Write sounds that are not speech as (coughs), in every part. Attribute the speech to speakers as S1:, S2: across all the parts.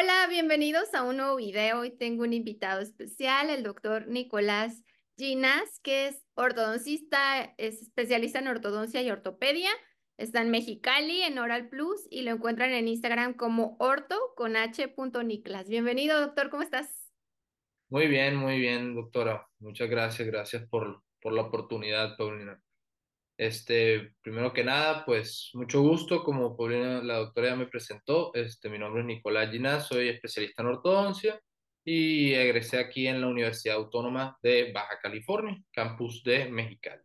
S1: Hola, bienvenidos a un nuevo video. Hoy tengo un invitado especial, el doctor Nicolás Ginas, que es ortodoncista, es especialista en ortodoncia y ortopedia. Está en Mexicali, en Oral Plus, y lo encuentran en Instagram como orto con h. Bienvenido, doctor, ¿cómo estás?
S2: Muy bien, muy bien, doctora. Muchas gracias, gracias por, por la oportunidad, Paulina. Este, primero que nada, pues mucho gusto, como Paulina, la doctora ya me presentó, este, mi nombre es Nicolás Ginás, soy especialista en ortodoncia y egresé aquí en la Universidad Autónoma de Baja California, campus de Mexicali.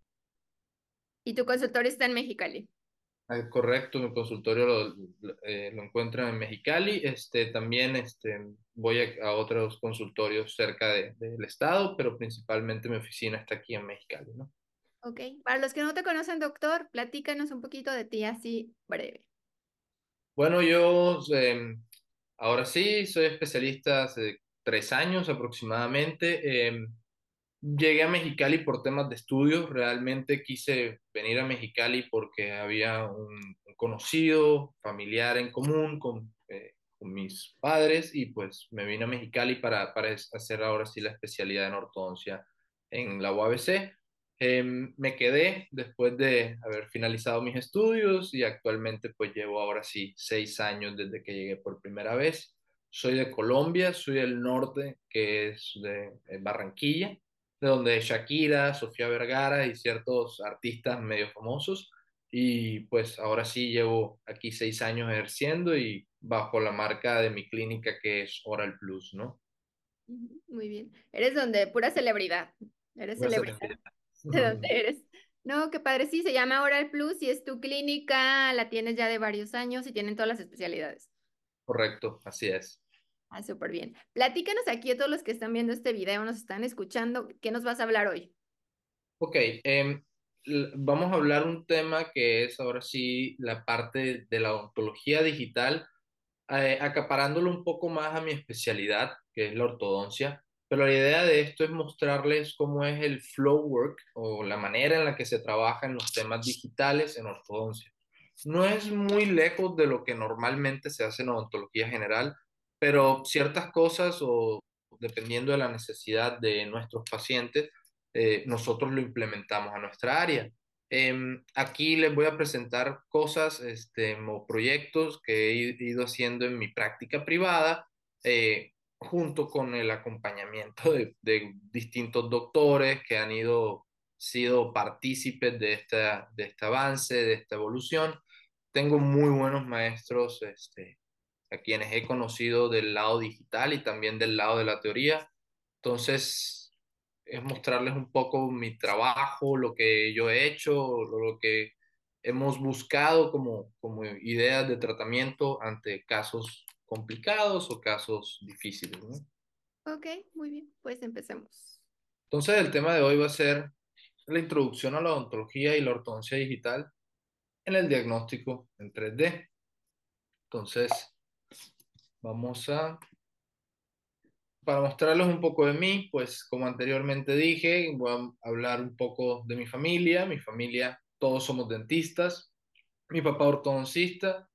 S1: ¿Y tu consultorio está en Mexicali?
S2: Ah, correcto, mi consultorio lo, eh, lo encuentran en Mexicali. Este, también este, voy a, a otros consultorios cerca de- del estado, pero principalmente mi oficina está aquí en Mexicali, ¿no?
S1: Ok. Para los que no te conocen, doctor, platícanos un poquito de ti así breve.
S2: Bueno, yo eh, ahora sí soy especialista hace tres años aproximadamente. Eh, llegué a Mexicali por temas de estudios. Realmente quise venir a Mexicali porque había un, conocido familiar en común con, eh, con mis padres y pues me vine a Mexicali para, para hacer ahora sí la especialidad en ortodoncia en la UABC. Eh, me quedé después de haber finalizado mis estudios y actualmente pues llevo ahora sí seis años desde que llegué por primera vez. Soy de Colombia, soy del norte, que es de eh, Barranquilla, de donde Shakira, Sofía Vergara y ciertos artistas medio famosos. Y pues ahora sí llevo aquí seis años ejerciendo y bajo la marca de mi clínica que es Oral Plus, ¿no?
S1: Muy bien. Eres donde pura celebridad. Eres
S2: Una
S1: celebridad.
S2: celebridad. (laughs)
S1: ¿De dónde eres? No, qué padre. Sí, se llama Oral Plus y es tu clínica, la tienes ya de varios años y tienen todas las especialidades.
S2: Correcto, así es.
S1: Ah, súper bien. Platícanos aquí a todos los que están viendo este video, nos están escuchando, ¿qué nos vas a hablar hoy?
S2: Ok, em, vamos a hablar un tema que es ahora sí la parte de la odontología digital, eh, acaparándolo un poco más a mi especialidad, que es la ortodoncia. Pero la idea de esto es mostrarles cómo es el flow work o la manera en la que se trabaja en los temas digitales en ortodoncia. No es muy lejos de lo que normalmente se hace en odontología general, pero ciertas cosas o dependiendo de la necesidad de nuestros pacientes, eh, nosotros lo implementamos a nuestra área. Em, aquí les voy a presentar cosas este, o proyectos que he ido haciendo en mi práctica privada, eh, junto con el acompañamiento de, de distintos doctores que han ido, sido partícipes de, esta, de este avance, de esta evolución. Tengo muy buenos maestros este, a quienes he conocido del lado digital y también del lado de la teoría. Entonces, es mostrarles un poco mi trabajo, lo que yo he hecho, lo, que hemos buscado como, como ideas de tratamiento ante casos complicados o casos difíciles, ¿no?
S1: Ok, muy bien, pues empecemos.
S2: Entonces, el tema de hoy va a ser la introducción a la odontología y la ortodoncia digital en el diagnóstico en 3D. Entonces, vamos a Para mostrarles un poco de mí, pues como anteriormente dije, voy a hablar un poco de mi familia. Mi familia, todos somos dentistas. Mi papá ortodoncista,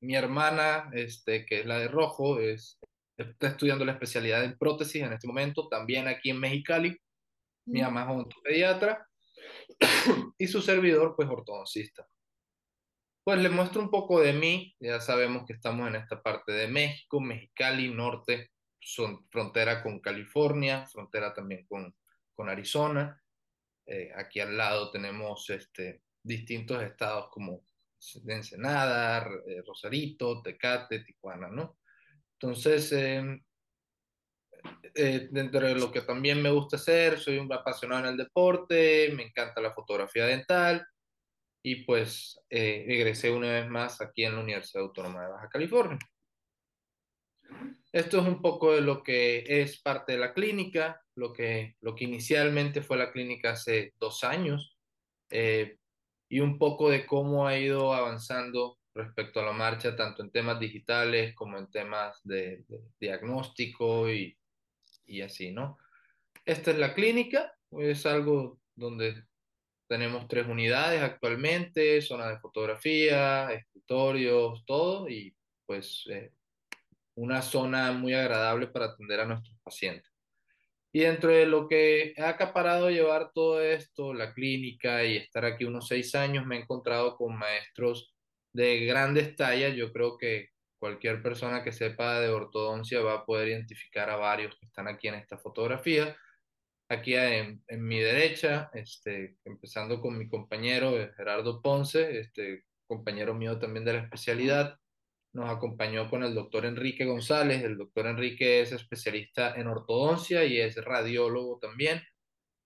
S2: mi hermana, este, que es la de rojo, es, está estudiando la especialidad en prótesis en este momento, también aquí en Mexicali. Mi mamá es odontopediatra (coughs) y su servidor, pues ortodoncista. Pues les muestro un poco de mí. Ya sabemos que estamos en esta parte de México, Mexicali, norte, son frontera con California, frontera también con, con Arizona. Eh, aquí al lado tenemos este, distintos estados como Ensenada, eh, Rosarito, Tecate, Tijuana, ¿no? Entonces, eh, eh, dentro de lo que también me gusta hacer, soy un apasionado en el deporte, me encanta la fotografía dental y pues eh, egresé una vez más aquí en la Universidad Autónoma de Baja California. Esto es un poco de lo que es parte de la clínica, lo que, lo que inicialmente fue la clínica hace dos años, eh, y un poco de cómo ha ido avanzando respecto a la marcha, tanto en temas digitales como en temas de, diagnóstico y, y así, ¿no? Esta es la clínica, es algo donde tenemos tres unidades actualmente, zona de fotografía, escritorios, todo, y pues eh, una zona muy agradable para atender a nuestros pacientes. Y dentro de lo que he acaparado llevar todo esto, la clínica y estar aquí unos seis años, me he encontrado con maestros de grandes tallas. Yo creo que cualquier persona que sepa de ortodoncia va a poder identificar a varios que están aquí en esta fotografía. Aquí en, en mi derecha, este, empezando con mi compañero Gerardo Ponce, este, compañero mío también de la especialidad nos acompañó con el doctor Enrique González. El doctor Enrique es especialista en ortodoncia y es radiólogo también.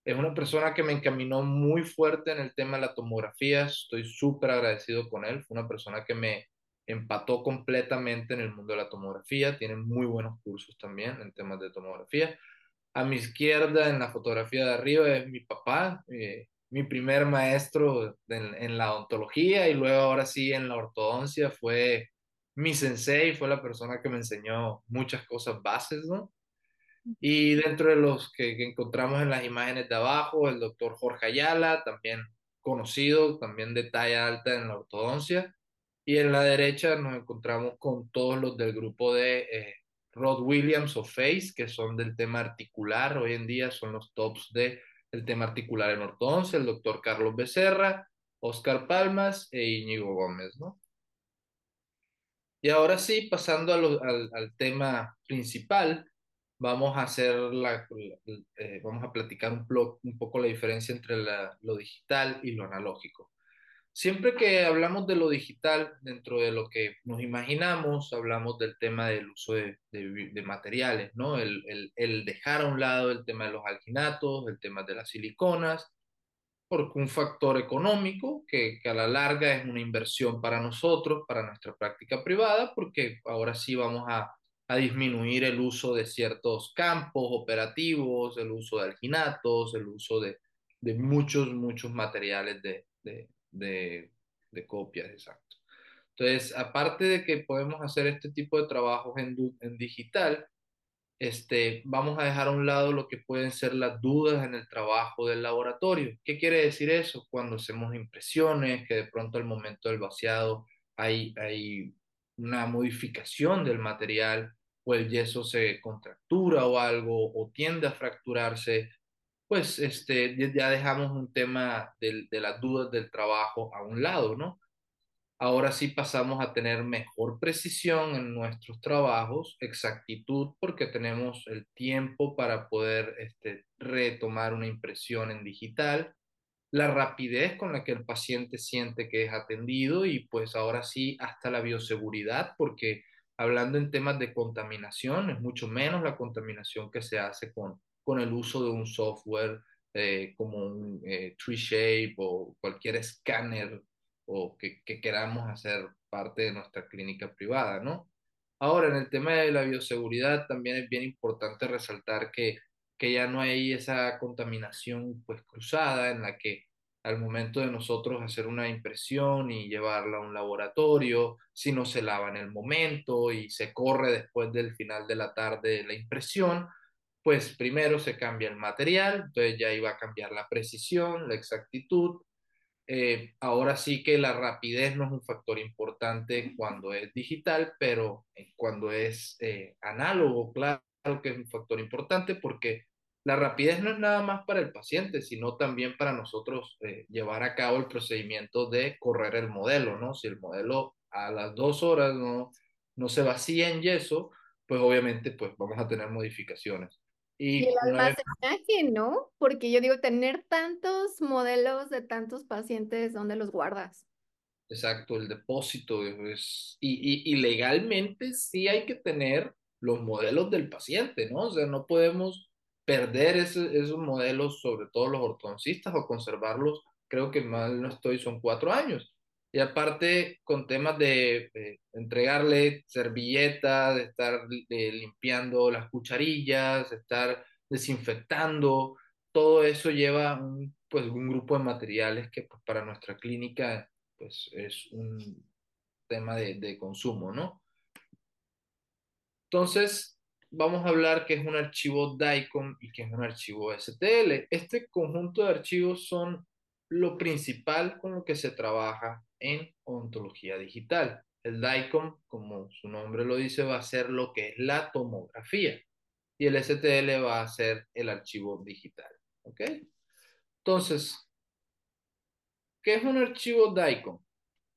S2: Es una persona que me encaminó muy fuerte en el tema de la tomografía. Estoy súper agradecido con él. Fue una persona que me empató completamente en el mundo de la tomografía. Tiene muy buenos cursos también en temas de tomografía. A mi izquierda, en la fotografía de arriba, es mi papá, eh, mi primer maestro en, en, la odontología y luego ahora sí en la ortodoncia fue mi sensei fue la persona que me enseñó muchas cosas bases, ¿no? Y dentro de los que, encontramos en las imágenes de abajo, el doctor Jorge Ayala, también conocido, también de talla alta en la ortodoncia. Y en la derecha nos encontramos con todos los del grupo de eh, Rod Williams o Face, que son del tema articular. Hoy en día son los tops del el tema articular en ortodoncia, el doctor Carlos Becerra, Oscar Palmas e Íñigo Gómez, ¿no? Y ahora sí, pasando al, tema principal, vamos a hacer la, eh, vamos a platicar un, un, poco la diferencia entre lo digital y lo analógico. Siempre que hablamos de lo digital, dentro de lo que nos imaginamos, hablamos del tema del uso de, de, materiales, ¿no? El, el, el, dejar a un lado el tema de los alginatos, el tema de las siliconas, porque un factor económico que, que, a la larga es una inversión para nosotros, para nuestra práctica privada, porque ahora sí vamos a, a disminuir el uso de ciertos campos operativos, el uso de alginatos, el uso de, de muchos, muchos materiales de, de, de, de copias, exacto. Entonces, aparte de que podemos hacer este tipo de trabajos en, en digital, este, vamos a dejar a un lado lo que pueden ser las dudas en el trabajo del laboratorio. ¿Qué quiere decir eso? Cuando hacemos impresiones, que de pronto al momento del vaciado hay, hay una modificación del material o el yeso se contractura o algo o tiende a fracturarse, pues este, ya dejamos un tema de, de las dudas del trabajo a un lado, ¿no? Ahora sí pasamos a tener mejor precisión en nuestros trabajos, exactitud, porque tenemos el tiempo para poder este, retomar una impresión en digital, la rapidez con la que el paciente siente que es atendido y pues ahora sí hasta la bioseguridad, porque hablando en temas de contaminación, es mucho menos la contaminación que se hace con, con el uso de un software eh, como un eh, TreeShape o cualquier escáner o que, queramos hacer parte de nuestra clínica privada, ¿no? Ahora, en el tema de la bioseguridad también es bien importante resaltar que, que ya no hay esa contaminación pues cruzada en la que al momento de nosotros hacer una impresión y llevarla a un laboratorio, si no se lava en el momento y se corre después del final de la tarde la impresión, pues primero se cambia el material, entonces ya iba a cambiar la precisión, la exactitud, eh, ahora sí que la rapidez no es un factor importante cuando es digital, pero cuando es eh, análogo, claro que es un factor importante porque la rapidez no es nada más para el paciente, sino también para nosotros eh, llevar a cabo el procedimiento de correr el modelo, ¿no? Si el modelo a las dos horas no, no se vacía en yeso, pues obviamente pues vamos a tener modificaciones.
S1: Y, el almacenaje, ¿no? Porque yo digo, tener tantos modelos de tantos pacientes, ¿dónde los guardas?
S2: Exacto, el depósito. Es, y, y, legalmente sí hay que tener los modelos del paciente, ¿no? O sea, no podemos perder ese, esos modelos, sobre todo los ortodoncistas, o conservarlos, creo que mal no estoy, son cuatro años. Y aparte, con temas de entregarle servilletas, de estar limpiando las cucharillas, de estar desinfectando, todo eso lleva un, pues, un grupo de materiales que pues, para nuestra clínica pues, es un tema de, de consumo, ¿no? Entonces, vamos a hablar que es un archivo DICOM y que es un archivo STL. Este conjunto de archivos son lo principal con lo que se trabaja en ontología digital. El DICOM, como su nombre lo dice, va a ser lo que es la tomografía y el STL va a ser el archivo digital. ¿Ok? Entonces, ¿qué es un archivo DICOM?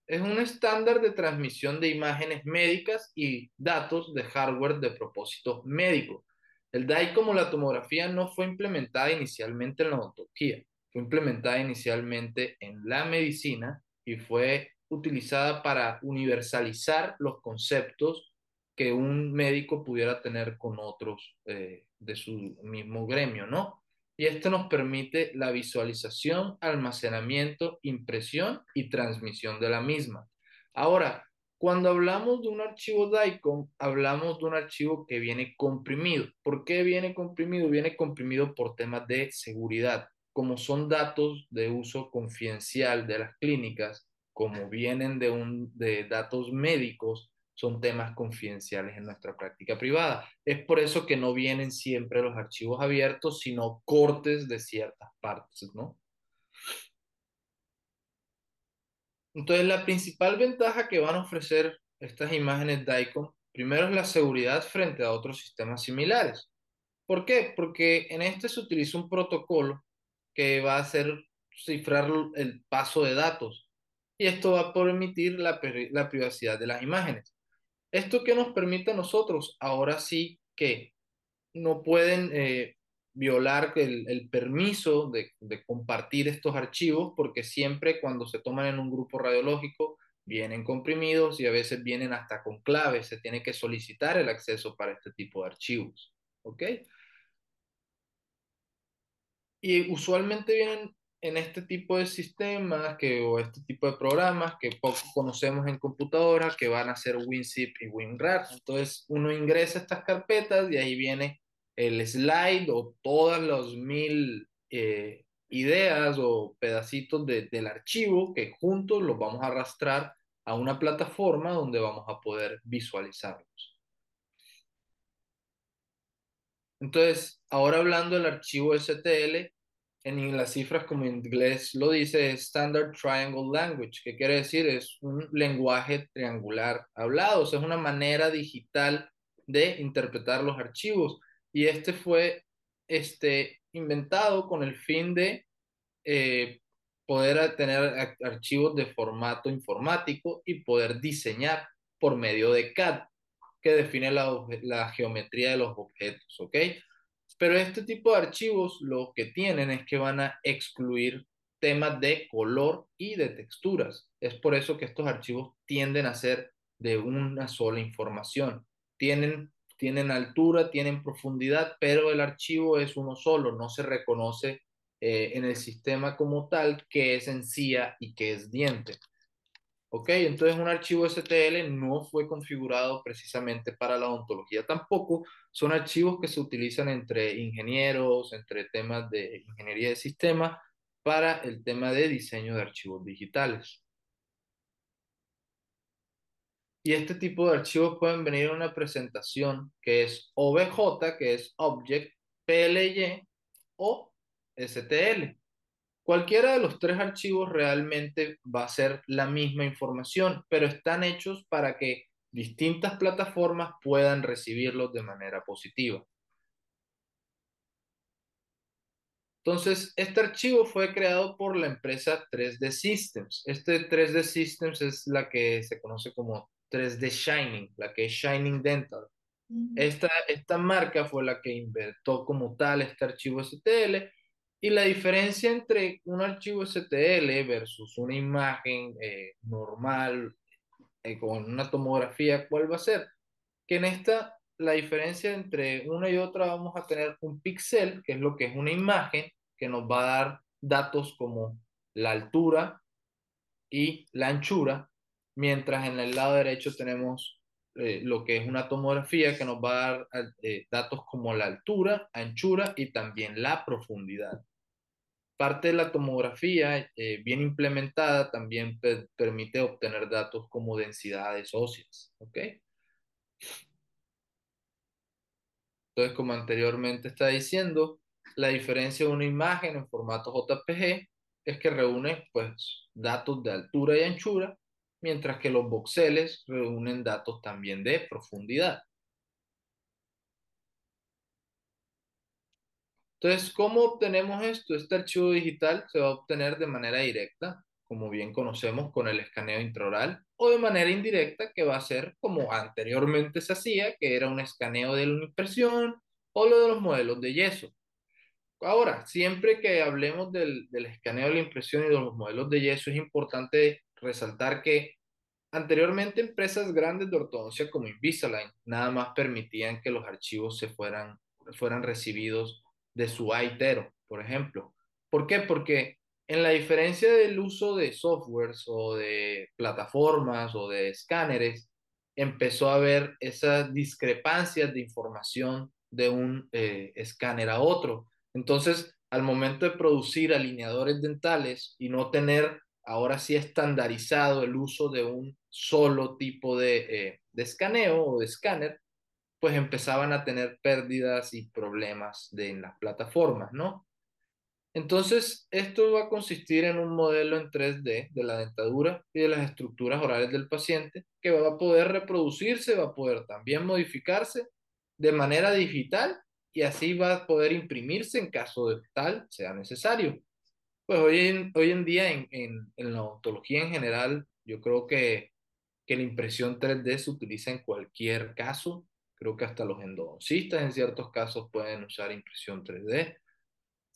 S2: Es un estándar de transmisión de imágenes médicas y datos de hardware de propósito médico. El DICOM o la tomografía no fue implementada inicialmente en la odontología, fue implementada inicialmente en la medicina y fue utilizada para universalizar los conceptos que un médico pudiera tener con otros eh, de su mismo gremio, ¿no? Y esto nos permite la visualización, almacenamiento, impresión y transmisión de la misma. Ahora, cuando hablamos de un archivo DICOM, hablamos de un archivo que viene comprimido. ¿Por qué viene comprimido? Viene comprimido por temas de seguridad. Como son datos de uso confidencial de las clínicas, como vienen de, un, de datos médicos, son temas confidenciales en nuestra práctica privada. Es por eso que no vienen siempre los archivos abiertos, sino cortes de ciertas partes, ¿no? Entonces, la principal ventaja que van a ofrecer estas imágenes DICOM, primero es la seguridad frente a otros sistemas similares. ¿Por qué? Porque en este se utiliza un protocolo que va a hacer cifrar el paso de datos y esto va a permitir la, la privacidad de las imágenes. ¿Esto que nos permite a nosotros? Ahora sí que no pueden eh, violar el, permiso de, de, compartir estos archivos porque siempre cuando se toman en un grupo radiológico vienen comprimidos y a veces vienen hasta con claves. Se tiene que solicitar el acceso para este tipo de archivos. ¿Ok? Y usualmente vienen en este tipo de sistemas que, o este tipo de programas que poco conocemos en computadoras que van a ser WinZip y WinRAR. Entonces uno ingresa estas carpetas y ahí viene el slide o todas las mil eh, ideas o pedacitos del archivo que juntos los vamos a arrastrar a una plataforma donde vamos a poder visualizarlos. Entonces, ahora hablando del archivo STL, en las cifras como en inglés lo dice, Standard Triangle Language, que quiere decir es un lenguaje triangular hablado, o sea, es una manera digital de interpretar los archivos. Y este fue este, inventado con el fin de eh, poder tener archivos de formato informático y poder diseñar por medio de CAD, define la, la geometría de los objetos, ¿ok? Pero este tipo de archivos lo que tienen es que van a excluir temas de color y de texturas. Es por eso que estos archivos tienden a ser de una sola información. Tienen, tienen altura, tienen profundidad, pero el archivo es uno solo, no se reconoce eh, en el sistema como tal que es encía y que es diente. ¿Ok? Entonces un archivo STL no fue configurado precisamente para la odontología tampoco. Son archivos que se utilizan entre ingenieros, entre temas de ingeniería de sistemas, para el tema de diseño de archivos digitales. Y este tipo de archivos pueden venir en una presentación que es OBJ, que es Object, PLY o STL. Cualquiera de los tres archivos realmente va a ser la misma información, pero están hechos para que distintas plataformas puedan recibirlos de manera positiva. Entonces, este archivo fue creado por la empresa 3D Systems. Este 3D Systems es la que se conoce como 3D Shining, la que es Shining Dental. Esta, esta marca fue la que inventó como tal este archivo STL y la diferencia entre un archivo STL versus una imagen eh, normal eh, con una tomografía, ¿cuál va a ser? Que en esta, la diferencia entre una y otra vamos a tener un píxel, que es lo que es una imagen, que nos va a dar datos como la altura y la anchura, mientras en el lado derecho tenemos eh, lo que es una tomografía que nos va a dar datos como la altura, anchura y también la profundidad. Parte de la tomografía eh, bien implementada también permite obtener datos como densidades óseas. ¿ok? Entonces, como anteriormente está diciendo, la diferencia de una imagen en formato JPG es que reúne pues, datos de altura y anchura, mientras que los voxeles reúnen datos también de profundidad. Entonces, ¿cómo obtenemos esto? Este archivo digital se va a obtener de manera directa, como bien conocemos con el escaneo intraoral, o de manera indirecta, que va a ser como anteriormente se hacía, que era un escaneo de la impresión o lo de los modelos de yeso. Ahora, siempre que hablemos del, del escaneo de la impresión y de los modelos de yeso, es importante resaltar que anteriormente empresas grandes de ortodoncia como Invisalign nada más permitían que los archivos se fueran, fueran recibidos de su AITERO, por ejemplo. ¿Por qué? Porque en la diferencia del uso de softwares o de plataformas o de escáneres, empezó a haber esas discrepancias de información de un eh, escáner a otro. Entonces, al momento de producir alineadores dentales y no tener ahora sí estandarizado el uso de un solo tipo de, eh, de escaneo o de escáner, pues empezaban a tener pérdidas y problemas de, en las plataformas, ¿no? Entonces, esto va a consistir en un modelo en 3D de la dentadura y de las estructuras orales del paciente que va a poder reproducirse, va a poder también modificarse de manera digital y así va a poder imprimirse en caso de tal sea necesario. Pues hoy en, hoy en día en, en, la odontología en general, yo creo que, que la impresión 3D se utiliza en cualquier caso Creo que hasta los endodoncistas en ciertos casos pueden usar impresión 3D.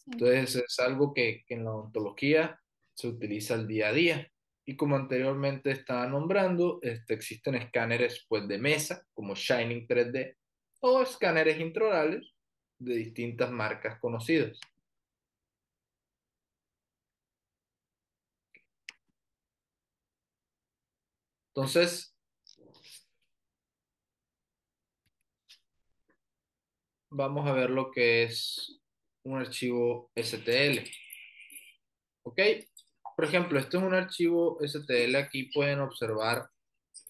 S2: Entonces es algo que, que en la odontología se utiliza el día a día. Y como anteriormente estaba nombrando, este, existen escáneres pues, de mesa, como Shining 3D, o escáneres intraorales de distintas marcas conocidas. Entonces, vamos a ver lo que es un archivo STL. ¿Ok? Por ejemplo, este es un archivo STL. Aquí pueden observar.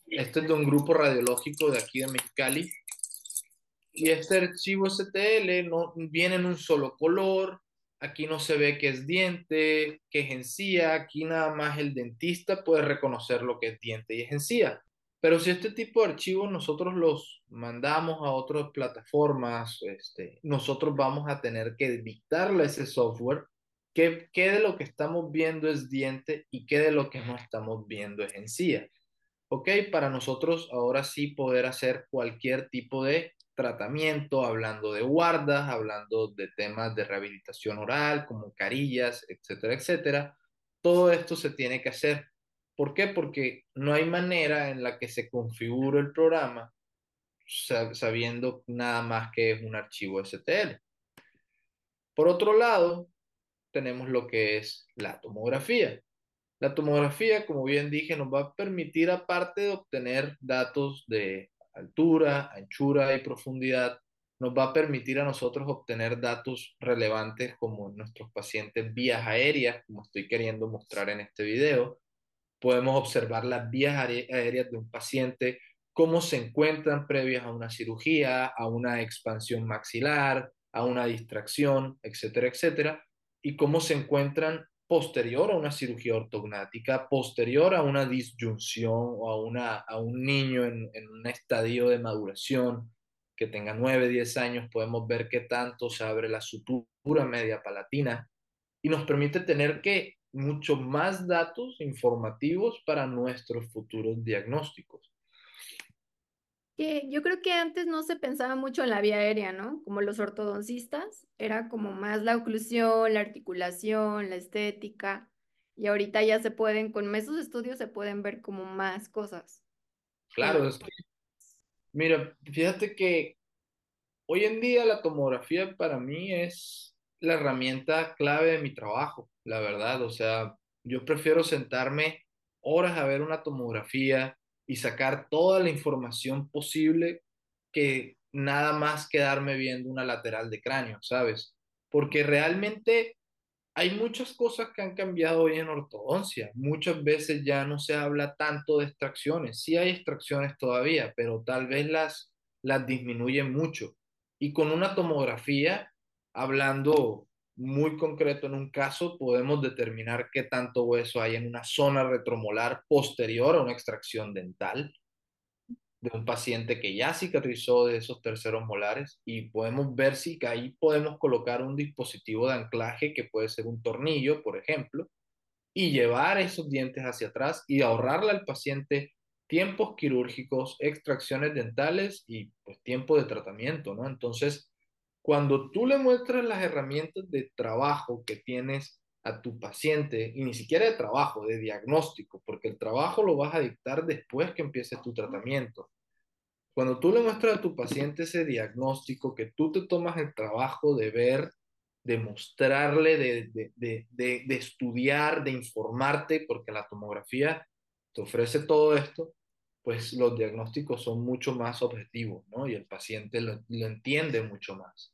S2: Este es de un grupo radiológico de aquí de Mexicali. Y este archivo STL no viene en un solo color. Aquí no se ve que es diente, que es encía. Aquí nada más el dentista puede reconocer lo que es diente y es encía. Pero si este tipo de archivos nosotros los mandamos a otras plataformas, este, nosotros vamos a tener que dictarle a ese software qué, qué de lo que estamos viendo es diente y qué de lo que no estamos viendo es encía. ¿Ok? Para nosotros ahora sí poder hacer cualquier tipo de tratamiento, hablando de guardas, hablando de temas de rehabilitación oral, como carillas, etcétera, etcétera. Todo esto se tiene que hacer ¿Por qué? Porque no hay manera en la que se configure el programa sabiendo nada más que es un archivo STL. Por otro lado, tenemos lo que es la tomografía. La tomografía, como bien dije, nos va a permitir, aparte de obtener datos de altura, anchura y profundidad, nos va a permitir a nosotros obtener datos relevantes como nuestros pacientes vías aéreas, como estoy queriendo mostrar en este video, podemos observar las vías aéreas de un paciente, cómo se encuentran previas a una cirugía, a una expansión maxilar, a una distracción, etcétera, etcétera, y cómo se encuentran posterior a una cirugía ortognática, posterior a una disyunción o a, una, a un niño en, un estadio de maduración que tenga 9, 10 años, podemos ver qué tanto se abre la sutura media palatina y nos permite tener que mucho más datos informativos para nuestros futuros diagnósticos.
S1: Que yo creo que antes no se pensaba mucho en la vía aérea, ¿no? Como los ortodoncistas, era como más la oclusión, la articulación, la estética, y ahorita ya se pueden, con esos estudios se pueden ver como más cosas.
S2: Claro, es que, mira, fíjate que hoy en día la tomografía para mí es la herramienta clave de mi trabajo la verdad. O sea, yo prefiero sentarme horas a ver una tomografía y sacar toda la información posible que nada más quedarme viendo una lateral de cráneo, ¿sabes? Porque realmente hay muchas cosas que han cambiado hoy en ortodoncia. Muchas veces ya no se habla tanto de extracciones. Sí hay extracciones todavía, pero tal vez las, las disminuyen mucho. Y con una tomografía, hablando muy concreto en un caso, podemos determinar qué tanto hueso hay en una zona retromolar posterior a una extracción dental de un paciente que ya cicatrizó de esos terceros molares y podemos ver si ahí podemos colocar un dispositivo de anclaje que puede ser un tornillo, por ejemplo, y llevar esos dientes hacia atrás y ahorrarle al paciente tiempos quirúrgicos, extracciones dentales y pues tiempo de tratamiento, ¿no? Entonces, cuando tú le muestras las herramientas de trabajo que tienes a tu paciente, y ni siquiera de trabajo, de diagnóstico, porque el trabajo lo vas a dictar después que empieces tu tratamiento. Cuando tú le muestras a tu paciente ese diagnóstico, que tú te tomas el trabajo de ver, de mostrarle, de, de, de, de estudiar, de informarte, porque la tomografía te ofrece todo esto, pues los diagnósticos son mucho más objetivos, ¿no? Y el paciente lo, lo entiende mucho más.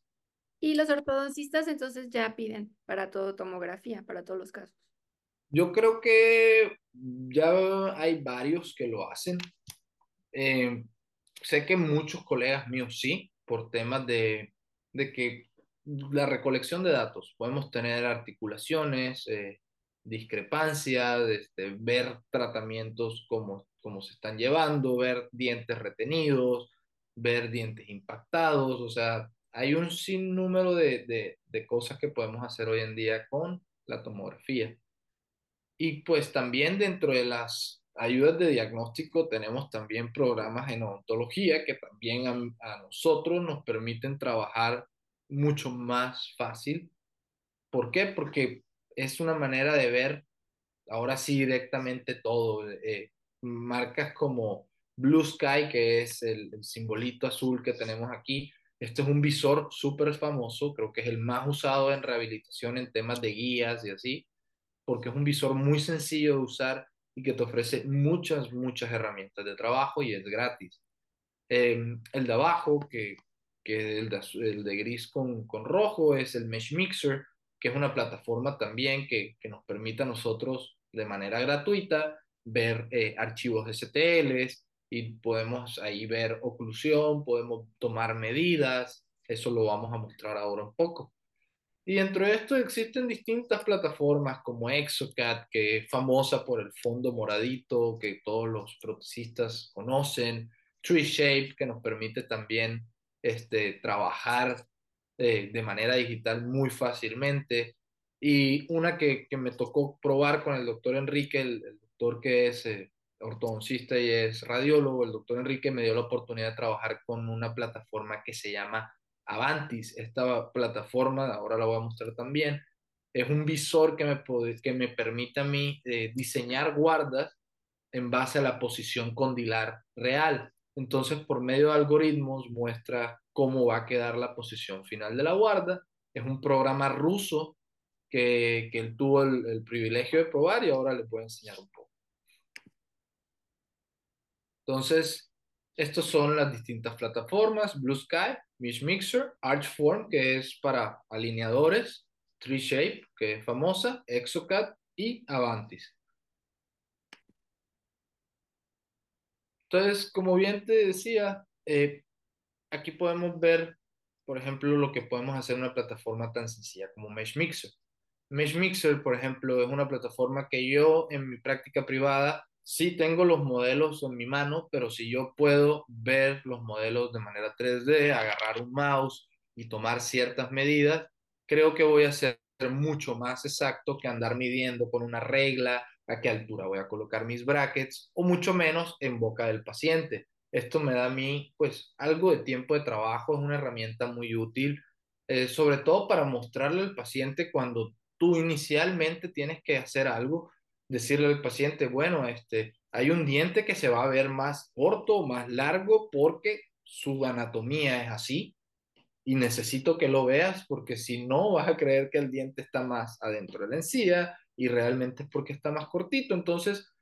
S1: Y los ortodoncistas entonces ya piden para todo tomografía, para todos los casos.
S2: Yo creo que ya hay varios que lo hacen. Eh, sé que muchos colegas míos sí, por temas de, de que la recolección de datos, podemos tener articulaciones, eh, discrepancias, este, ver tratamientos como, como se están llevando, ver dientes retenidos, ver dientes impactados, o sea, hay un sinnúmero de, de, de cosas que podemos hacer hoy en día con la tomografía. Y pues también dentro de las ayudas de diagnóstico tenemos también programas en odontología que también a, a, nosotros nos permiten trabajar mucho más fácil. ¿Por qué? Porque es una manera de ver ahora sí directamente todo. Eh, marcas como Blue Sky, que es el, el, simbolito azul que tenemos aquí. Este es un visor súper famoso, creo que es el más usado en rehabilitación en temas de guías y así, porque es un visor muy sencillo de usar y que te ofrece muchas, muchas herramientas de trabajo y es gratis. Eh, el de abajo, que, que el, de, el de gris con, con, rojo, es el Mesh Mixer, que es una plataforma también que, que nos permite a nosotros de manera gratuita ver eh, archivos STLs y podemos ahí ver oclusión, podemos tomar medidas, eso lo vamos a mostrar ahora un poco. Y dentro de esto existen distintas plataformas como Exocad, que es famosa por el fondo moradito que todos los protecistas conocen, TreeShape, que nos permite también este, trabajar eh, de manera digital muy fácilmente. Y una que, que, me tocó probar con el doctor Enrique, el, el doctor que es eh, ortodoncista y es radiólogo, el doctor Enrique me dio la oportunidad de trabajar con una plataforma que se llama Avantis, esta plataforma, ahora la voy a mostrar también, es un visor que me, que me permite a mí eh, diseñar guardas en base a la posición condilar real. Entonces, por medio de algoritmos, muestra cómo va a quedar la posición final de la guarda. Es un programa ruso que, que él tuvo el, el privilegio de probar y ahora le voy a enseñar un poco. Entonces, estas son las distintas plataformas, Blue Sky, Mesh Mixer, Archform, que es para alineadores, TreeShape, que es famosa, Exocad y Avantis. Entonces, como bien te decía, eh, aquí podemos ver, por ejemplo, lo que podemos hacer en una plataforma tan sencilla como Mesh Mixer. Mesh Mixer, por ejemplo, es una plataforma que yo en mi práctica privada sí tengo los modelos en mi mano, pero si yo puedo ver los modelos de manera 3D, agarrar un mouse y tomar ciertas medidas, creo que voy a ser mucho más exacto que andar midiendo con una regla a qué altura voy a colocar mis brackets o mucho menos en boca del paciente. Esto me da a mí pues algo de tiempo de trabajo, es una herramienta muy útil, eh, sobre todo para mostrarle al paciente cuando tú inicialmente tienes que hacer algo, decirle al paciente, bueno, este, hay un diente que se va a ver más corto, más largo, porque su anatomía es así y necesito que lo veas porque si no vas a creer que el diente está más adentro de la encía y realmente es porque está más cortito. Entonces,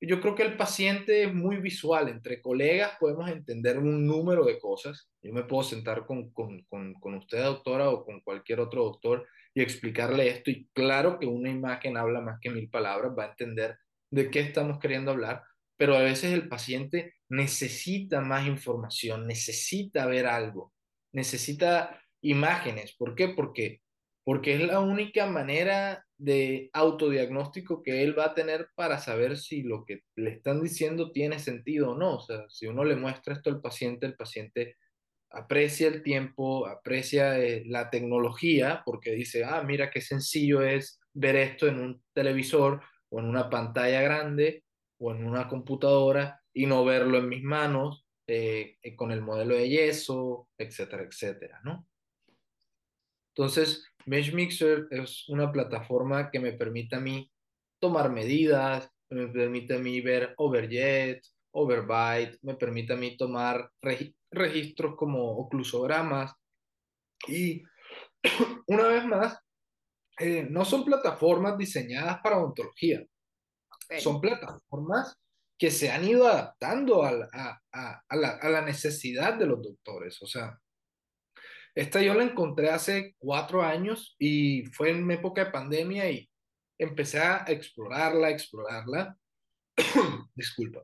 S2: yo creo que el paciente es muy visual. Entre colegas podemos entender un número de cosas. Yo me puedo sentar con, con, con, con usted, doctora, o con cualquier otro doctor y explicarle esto. Y claro que una imagen habla más que mil palabras, va a entender de qué estamos queriendo hablar, pero a veces el paciente necesita más información, necesita ver algo, necesita imágenes. ¿Por qué? Porque porque es la única manera de autodiagnóstico que él va a tener para saber si lo que le están diciendo tiene sentido o no. O sea, si uno le muestra esto al paciente, el paciente aprecia el tiempo, aprecia eh, la tecnología, porque dice, ah, mira qué sencillo es ver esto en un televisor o en una pantalla grande o en una computadora y no verlo en mis manos eh, eh, con el modelo de yeso, etcétera, etcétera, ¿no? Entonces, Mesh Mixer es una plataforma que me permite a mí tomar medidas, me permite a mí ver overjet, overbite, me permite a mí tomar registros como oclusogramas y (clears throat) una vez más, eh, no son plataformas diseñadas para odontología, son plataformas que se han ido adaptando a, a, a, la, a, la, necesidad de los doctores. O sea, esta yo la encontré hace cuatro años y fue en época de pandemia y empecé a explorarla, explorarla. (clears throat) Disculpa.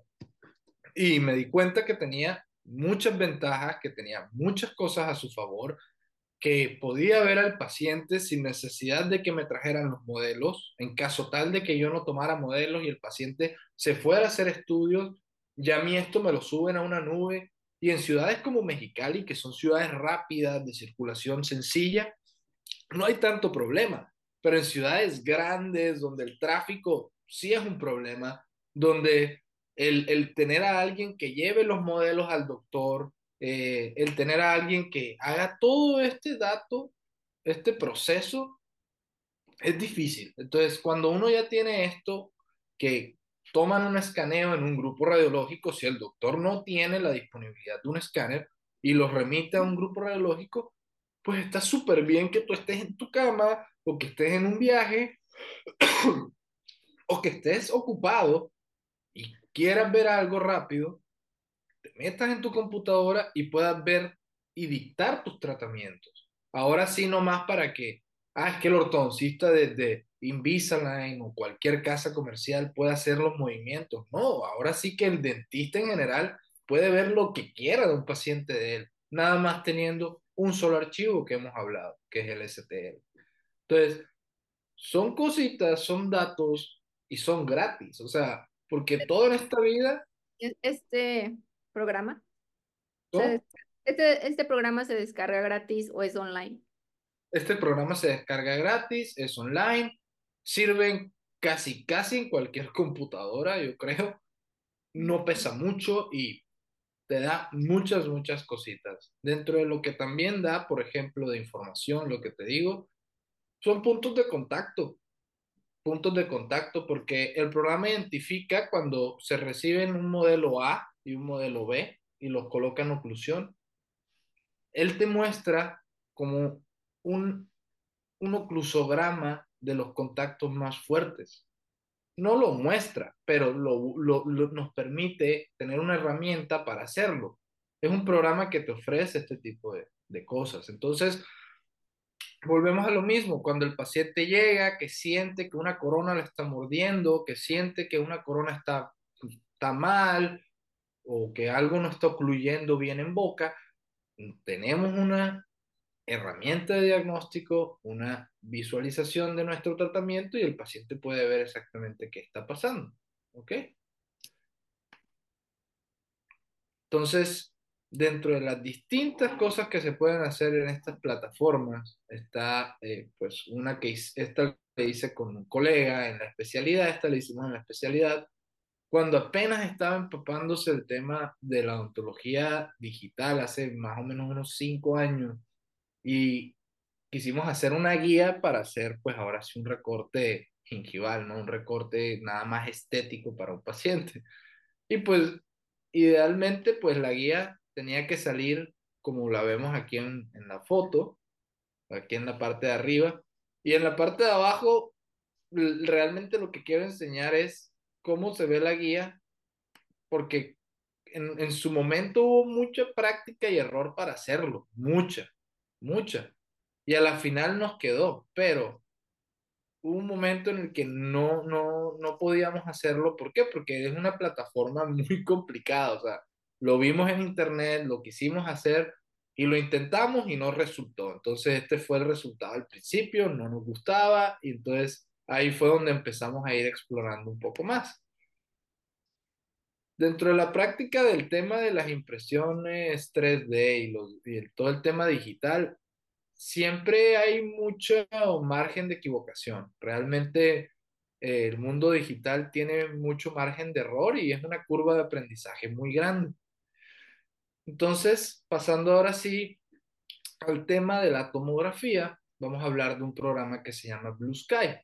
S2: Y me di cuenta que tenía muchas ventajas, que tenía muchas cosas a su favor, que podía ver al paciente sin necesidad de que me trajeran los modelos, en caso tal de que yo no tomara modelos y el paciente se fuera a hacer estudios, ya a mí esto me lo suben a una nube. Y en ciudades como Mexicali, que son ciudades rápidas, de circulación sencilla, no hay tanto problema, pero en ciudades grandes donde el tráfico sí es un problema, donde el, el tener a alguien que lleve los modelos al doctor, eh, el tener a alguien que haga todo este dato, este proceso, es difícil. Entonces, cuando uno ya tiene esto, que toman un escaneo en un grupo radiológico, si el doctor no tiene la disponibilidad de un escáner y lo remite a un grupo radiológico, pues está súper bien que tú estés en tu cama o que estés en un viaje (coughs) o que estés ocupado quieras ver algo rápido, te metas en tu computadora y puedas ver y dictar tus tratamientos. Ahora sí, no más para que, ah, que el ortodoncista desde Invisalign o cualquier casa comercial puede hacer los movimientos. No, ahora sí que el dentista en general puede ver lo que quiera de un paciente de él, nada más teniendo un solo archivo que hemos hablado, que es el STL. Entonces, son cositas, son datos y son gratis. O sea, porque todo en esta vida...
S1: Este programa. Este, este programa se descarga gratis o es online.
S2: Este programa se descarga gratis, es online, sirven casi, casi en cualquier computadora, yo creo. No pesa mucho y te da muchas, muchas cositas. Dentro de lo que también da, por ejemplo, de información, lo que te digo, son puntos de contacto puntos de contacto porque el programa identifica cuando se reciben un modelo A y un modelo B y los coloca en oclusión. Él te muestra como un, un oclusograma de los contactos más fuertes. No lo muestra, pero lo, lo, nos permite tener una herramienta para hacerlo. Es un programa que te ofrece este tipo de, de cosas. Entonces, volvemos a lo mismo, cuando el paciente llega, que siente que una corona le está mordiendo, que siente que una corona está, está mal o que algo no está ocluyendo bien en boca, tenemos una herramienta de diagnóstico, una visualización de nuestro tratamiento y el paciente puede ver exactamente qué está pasando. ¿Ok? Entonces, dentro de las distintas cosas que se pueden hacer en estas plataformas, está eh, pues una que esta le hice con un colega en la especialidad, esta le hicimos en la especialidad, cuando apenas estaba empapándose el tema de la odontología digital hace más o menos unos cinco años y quisimos hacer una guía para hacer pues ahora sí un recorte gingival, no un recorte nada más estético para un paciente. Y pues idealmente pues la guía tenía que salir como la vemos aquí en, en la foto, aquí en la parte de arriba. Y en la parte de abajo, realmente lo que quiero enseñar es cómo se ve la guía, porque en, en, su momento hubo mucha práctica y error para hacerlo, mucha, mucha. Y a la final nos quedó, pero hubo un momento en el que no, no, no podíamos hacerlo. ¿Por qué? Porque es una plataforma (laughs) muy complicada, o sea, lo vimos en internet, lo quisimos hacer, Y lo intentamos y no resultó. Entonces este fue el resultado al principio, no nos gustaba y entonces ahí fue donde empezamos a ir explorando un poco más. Dentro de la práctica del tema de las impresiones 3D y, los, y todo el tema digital, siempre hay mucho margen de equivocación. Realmente eh, el mundo digital tiene mucho margen de error y es una curva de aprendizaje muy grande. Entonces, pasando ahora sí al tema de la tomografía, vamos a hablar de un programa que se llama Blue Sky.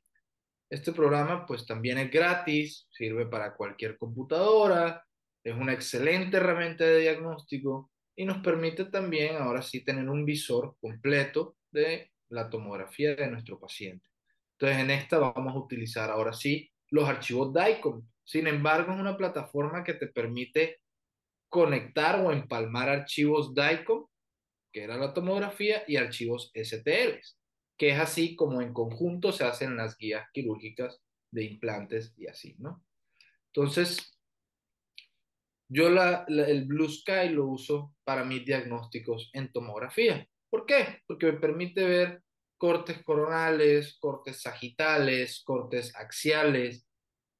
S2: Este programa pues también es gratis, sirve para cualquier computadora, es una excelente herramienta de diagnóstico y nos permite también ahora sí tener un visor completo de la tomografía de nuestro paciente. Entonces, en esta vamos a utilizar ahora sí los archivos DICOM. Sin embargo, es una plataforma que te permite conectar o empalmar archivos DICOM, que era la tomografía, y archivos STL, que es así como en conjunto se hacen las guías quirúrgicas de implantes y así, ¿no? Entonces, yo el Blue Sky lo uso para mis diagnósticos en tomografía. ¿Por qué? Porque me permite ver cortes coronales, cortes sagitales, cortes axiales,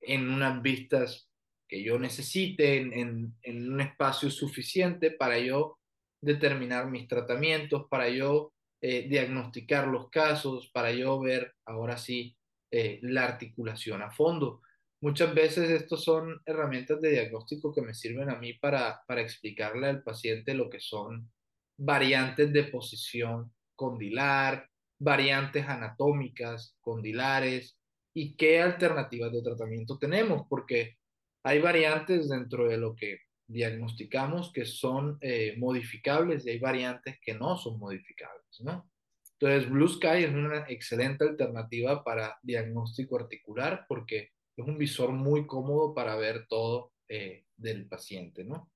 S2: en unas vistas que yo necesite, en, un espacio suficiente para yo determinar mis tratamientos, para yo eh, diagnosticar los casos, para yo ver ahora sí eh, la articulación a fondo. Muchas veces estos son herramientas de diagnóstico que me sirven a mí para, para explicarle al paciente lo que son variantes de posición condilar, variantes anatómicas, condilares y qué alternativas de tratamiento tenemos, porque hay variantes dentro de lo que diagnosticamos que son eh, modificables y hay variantes que no son modificables, ¿no? Entonces, Blue Sky es una excelente alternativa para diagnóstico articular porque es un visor muy cómodo para ver todo eh, del paciente, ¿no?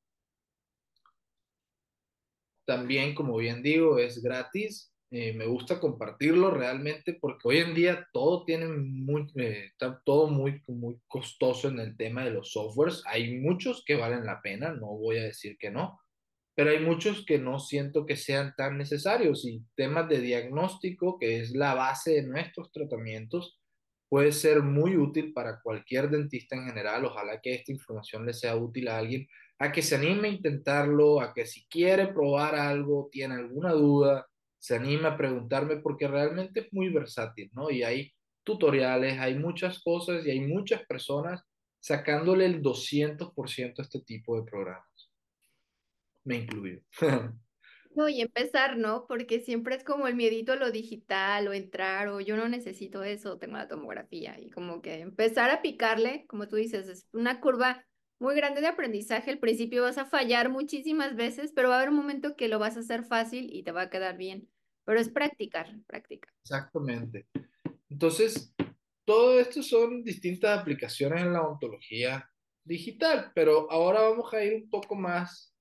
S2: También, como bien digo, es gratis eh, me gusta compartirlo realmente porque hoy en día todo tiene muy, eh, está todo muy, muy costoso en el tema de los softwares. Hay muchos que valen la pena, no voy a decir que no, pero hay muchos que no siento que sean tan necesarios y temas de diagnóstico, que es la base de nuestros tratamientos, puede ser muy útil para cualquier dentista en general. Ojalá que esta información le sea útil a alguien, a que se anime a intentarlo, a que si quiere probar algo, tiene alguna duda, se anima a preguntarme porque realmente es muy versátil, ¿no? Y hay tutoriales, hay muchas cosas y hay muchas personas sacándole el 200% a este tipo de programas. Me incluyo. (laughs)
S1: No, y empezar, ¿no? Porque siempre es como el miedito a lo digital o entrar o yo no necesito eso, tengo la tomografía y como que empezar a picarle, como tú dices, es una curva muy grande de aprendizaje. Al principio vas a fallar muchísimas veces, pero va a haber un momento que lo vas a hacer fácil y te va a quedar bien. Pero es practicar, practicar.
S2: Exactamente. Entonces, todo esto son distintas aplicaciones en la ontología digital, pero ahora vamos a ir un poco más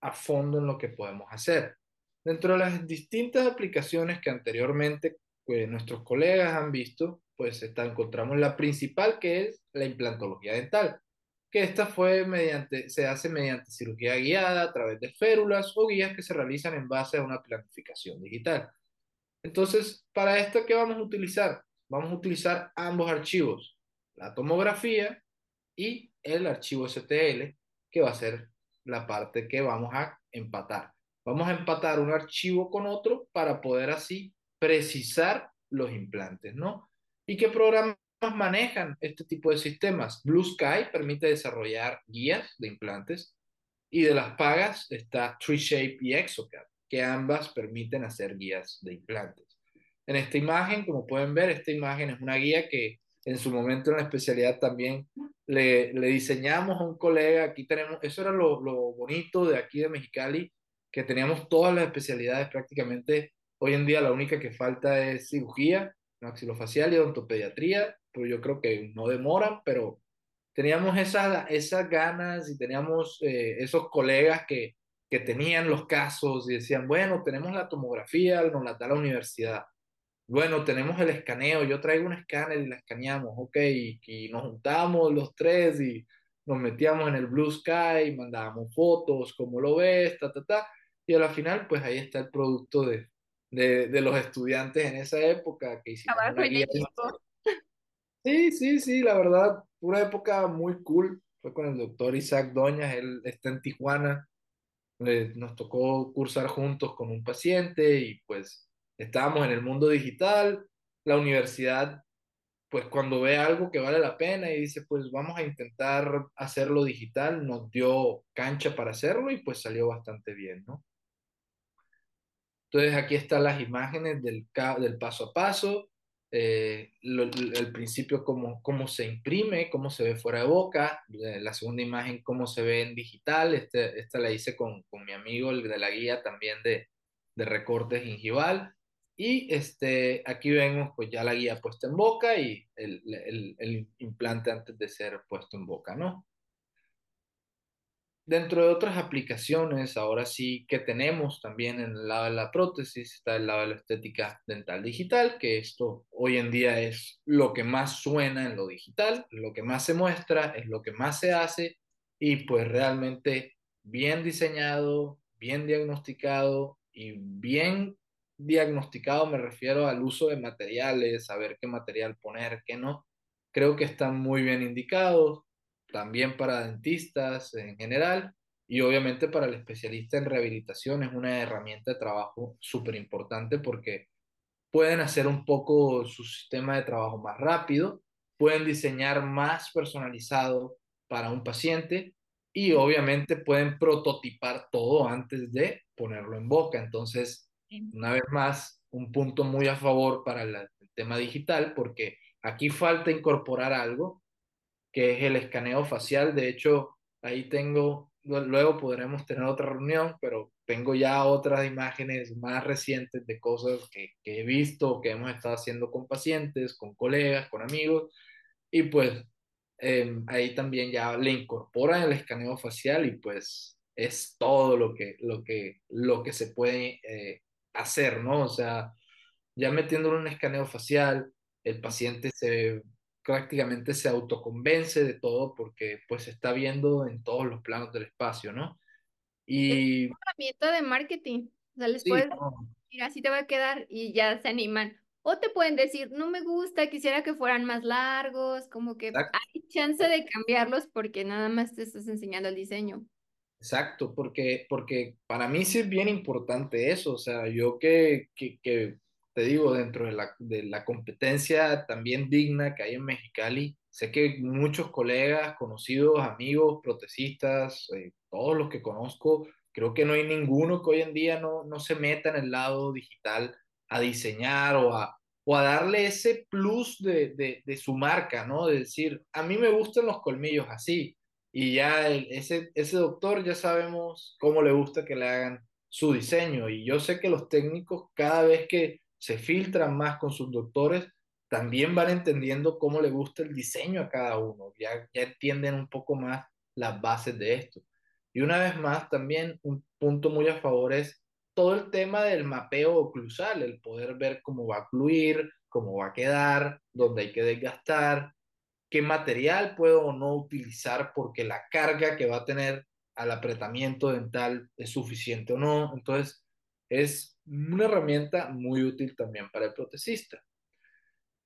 S2: a fondo en lo que podemos hacer. Dentro de las distintas aplicaciones que anteriormente pues, nuestros colegas han visto, pues encontramos la principal que es la implantología dental que esta fue mediante, se hace mediante cirugía guiada a través de férulas o guías que se realizan en base a una planificación digital. Entonces, para esto, ¿qué vamos a utilizar? Vamos a utilizar ambos archivos, la tomografía y el archivo STL, que va a ser la parte que vamos a empatar. Vamos a empatar un archivo con otro para poder así precisar los implantes, ¿no? ¿Y qué programa manejan este tipo de sistemas. Blue Sky permite desarrollar guías de implantes y de las pagas está TreeShape y Exocad, que ambas permiten hacer guías de implantes. En esta imagen, como pueden ver, esta imagen es una guía que en su momento en la especialidad también le, le diseñamos a un colega. Aquí tenemos, eso era lo, lo bonito de aquí de Mexicali, que teníamos todas las especialidades prácticamente. Hoy en día la única que falta es cirugía maxilofacial y odontopediatría pues yo creo que no demoran, pero teníamos esas, esas ganas y teníamos eh, esos colegas que, que tenían los casos y decían, bueno, tenemos la tomografía, nos la da la universidad. Bueno, tenemos el escaneo, yo traigo un escáner y la escaneamos, ok, y, nos juntamos los tres y nos metíamos en el Blue Sky, mandábamos fotos, cómo lo ves, ta, ta, ta. y a la final, pues ahí está el producto de, de, de los estudiantes en esa época que
S1: en equipo.
S2: Sí, sí, sí, la verdad, una época muy cool. Fue con el doctor Isaac Doñas, él está en Tijuana. Nos tocó cursar juntos con un paciente y pues estábamos en el mundo digital. La universidad, pues cuando ve algo que vale la pena y dice, pues vamos a intentar hacerlo digital, nos dio cancha para hacerlo y pues salió bastante bien, ¿no? Entonces aquí están las imágenes del, del paso a paso, eh, lo- el principio cómo, cómo se imprime, cómo se ve fuera de boca, eh, la segunda imagen cómo se ve en digital, este, esta la hice con, con mi amigo, el de la guía también de, de recortes gingival, y este, aquí vemos pues ya la guía puesta en boca y el, el, el implante antes de ser puesto en boca, ¿no? Dentro de otras aplicaciones, ahora sí que tenemos también en el lado de la prótesis, está el lado de la estética dental digital, que esto hoy en día es lo que más suena en lo digital, lo que más se muestra, es lo que más se hace y pues realmente bien diseñado, bien diagnosticado y bien diagnosticado me refiero al uso de materiales, saber qué material poner, qué no. Creo que están muy bien indicados también para dentistas en general y obviamente para el especialista en rehabilitación es una herramienta de trabajo súper importante porque pueden hacer un poco su sistema de trabajo más rápido, pueden diseñar más personalizado para un paciente y obviamente pueden prototipar todo antes de ponerlo en boca. Entonces, una vez más, un punto muy a favor para el, el tema digital porque aquí falta incorporar algo que es el escaneo facial. De hecho, ahí tengo, luego podremos tener otra reunión, pero tengo ya otras imágenes más recientes de cosas que, que he visto, que hemos estado haciendo con pacientes, con colegas, con amigos, y pues eh, ahí también ya le incorporan el escaneo facial y pues es todo lo que, lo que, lo que se puede eh, hacer, ¿no? O sea, ya metiéndolo en un escaneo facial, el paciente se prácticamente se autoconvence de todo porque pues está viendo en todos los planos del espacio, ¿no?
S1: Es
S2: Y
S1: una herramienta de marketing. O sea, les
S2: sí,
S1: puedes
S2: no,
S1: decir, así te va a quedar y ya se animan. O te pueden decir, no me gusta, quisiera que fueran más largos, como que
S2: exacto,
S1: hay chance de cambiarlos porque nada más te estás enseñando el diseño.
S2: exacto, porque, porque para mí sí es bien importante eso, o sea, yo que, que, que te digo, dentro de la, de la competencia también digna que hay en Mexicali, sé que muchos colegas, conocidos, amigos, protecistas, eh, todos los que conozco, creo que no hay ninguno que hoy en día no, no se meta en el lado digital a diseñar o a, o a darle ese plus de, de, de su marca, ¿no? De decir, a mí me gustan los colmillos así, y ya el- ese, ese doctor ya sabemos cómo le gusta que le hagan su diseño, y yo sé que los técnicos cada vez que se filtran más con sus doctores, también van entendiendo cómo le gusta el diseño a cada uno, ya, ya entienden un poco más las bases de esto. Y una vez más, también un punto muy a favor es todo el tema del mapeo oclusal, el poder ver cómo va a fluir, cómo va a quedar, dónde hay que desgastar, qué material puedo o no utilizar porque la carga que va a tener al apretamiento dental es suficiente o no. Entonces, es una herramienta muy útil también para el protecista.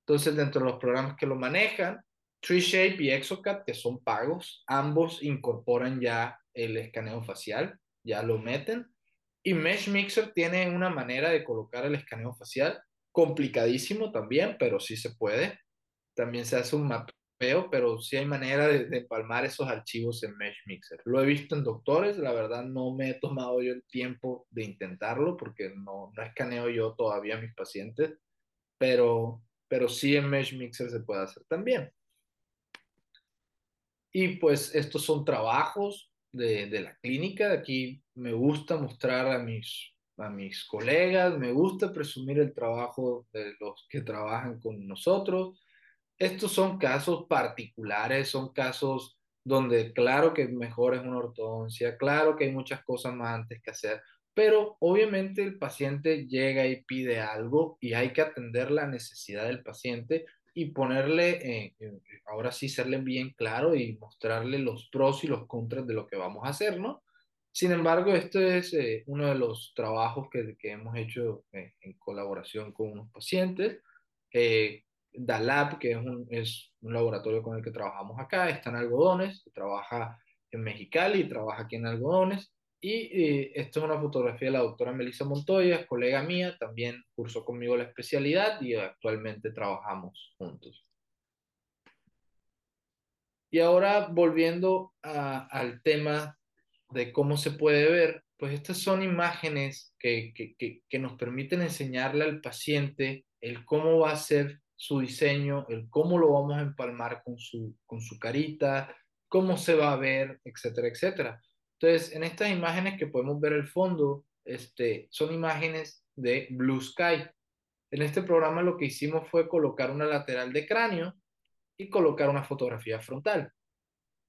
S2: Entonces, dentro de los programas que lo manejan, TreeShape y Exocad, que son pagos, ambos incorporan ya el escaneo facial, ya lo meten. Y Mesh Mixer tiene una manera de colocar el escaneo facial, complicadísimo también, pero sí se puede. También se hace un mapeo, pero sí hay manera de, de empalmar esos archivos en Mesh Mixer. Lo he visto en doctores, la verdad no me he tomado yo el tiempo de intentarlo porque no, no escaneo yo todavía a mis pacientes, pero, pero sí en Mesh Mixer se puede hacer también. Y pues estos son trabajos de, de la clínica. Aquí me gusta mostrar a mis, a mis colegas, me gusta presumir el trabajo de los que trabajan con nosotros. Estos son casos particulares, son casos donde claro que mejor es una ortodoncia, claro que hay muchas cosas más antes que hacer, pero obviamente el paciente llega y pide algo y hay que atender la necesidad del paciente y ponerle, eh, eh, ahora sí, serle bien claro y mostrarle los pros y los contras de lo que vamos a hacer, ¿no? Sin embargo, este es eh, uno de los trabajos que, que hemos hecho eh, en colaboración con unos pacientes. DALAB, que es un, es un laboratorio con el que trabajamos acá, está en Algodones, trabaja en Mexicali, trabaja aquí en Algodones. Y eh, esto es una fotografía de la doctora Melissa Montoya, colega mía, también cursó conmigo la especialidad y actualmente trabajamos juntos. Y ahora volviendo a, al tema de cómo se puede ver, pues estas son imágenes que, que, que, que nos permiten enseñarle al paciente el cómo va a ser su diseño, el cómo lo vamos a empalmar con su, con su carita, cómo se va a ver, etcétera, etcétera. Entonces, en estas imágenes que podemos ver el fondo, este, son imágenes de Blue Sky. En este programa lo que hicimos fue colocar una lateral de cráneo y colocar una fotografía frontal.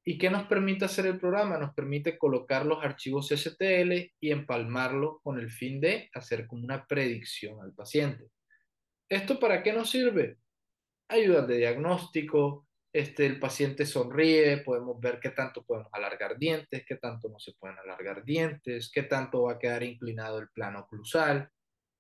S2: ¿Y qué nos permite hacer el programa? Nos permite colocar los archivos STL y empalmarlo con el fin de hacer como una predicción al paciente. ¿Esto para qué nos sirve? Ayudas de diagnóstico, este, el paciente sonríe, podemos ver qué tanto podemos alargar dientes, qué tanto no se pueden alargar dientes, qué tanto va a quedar inclinado el plano oclusal,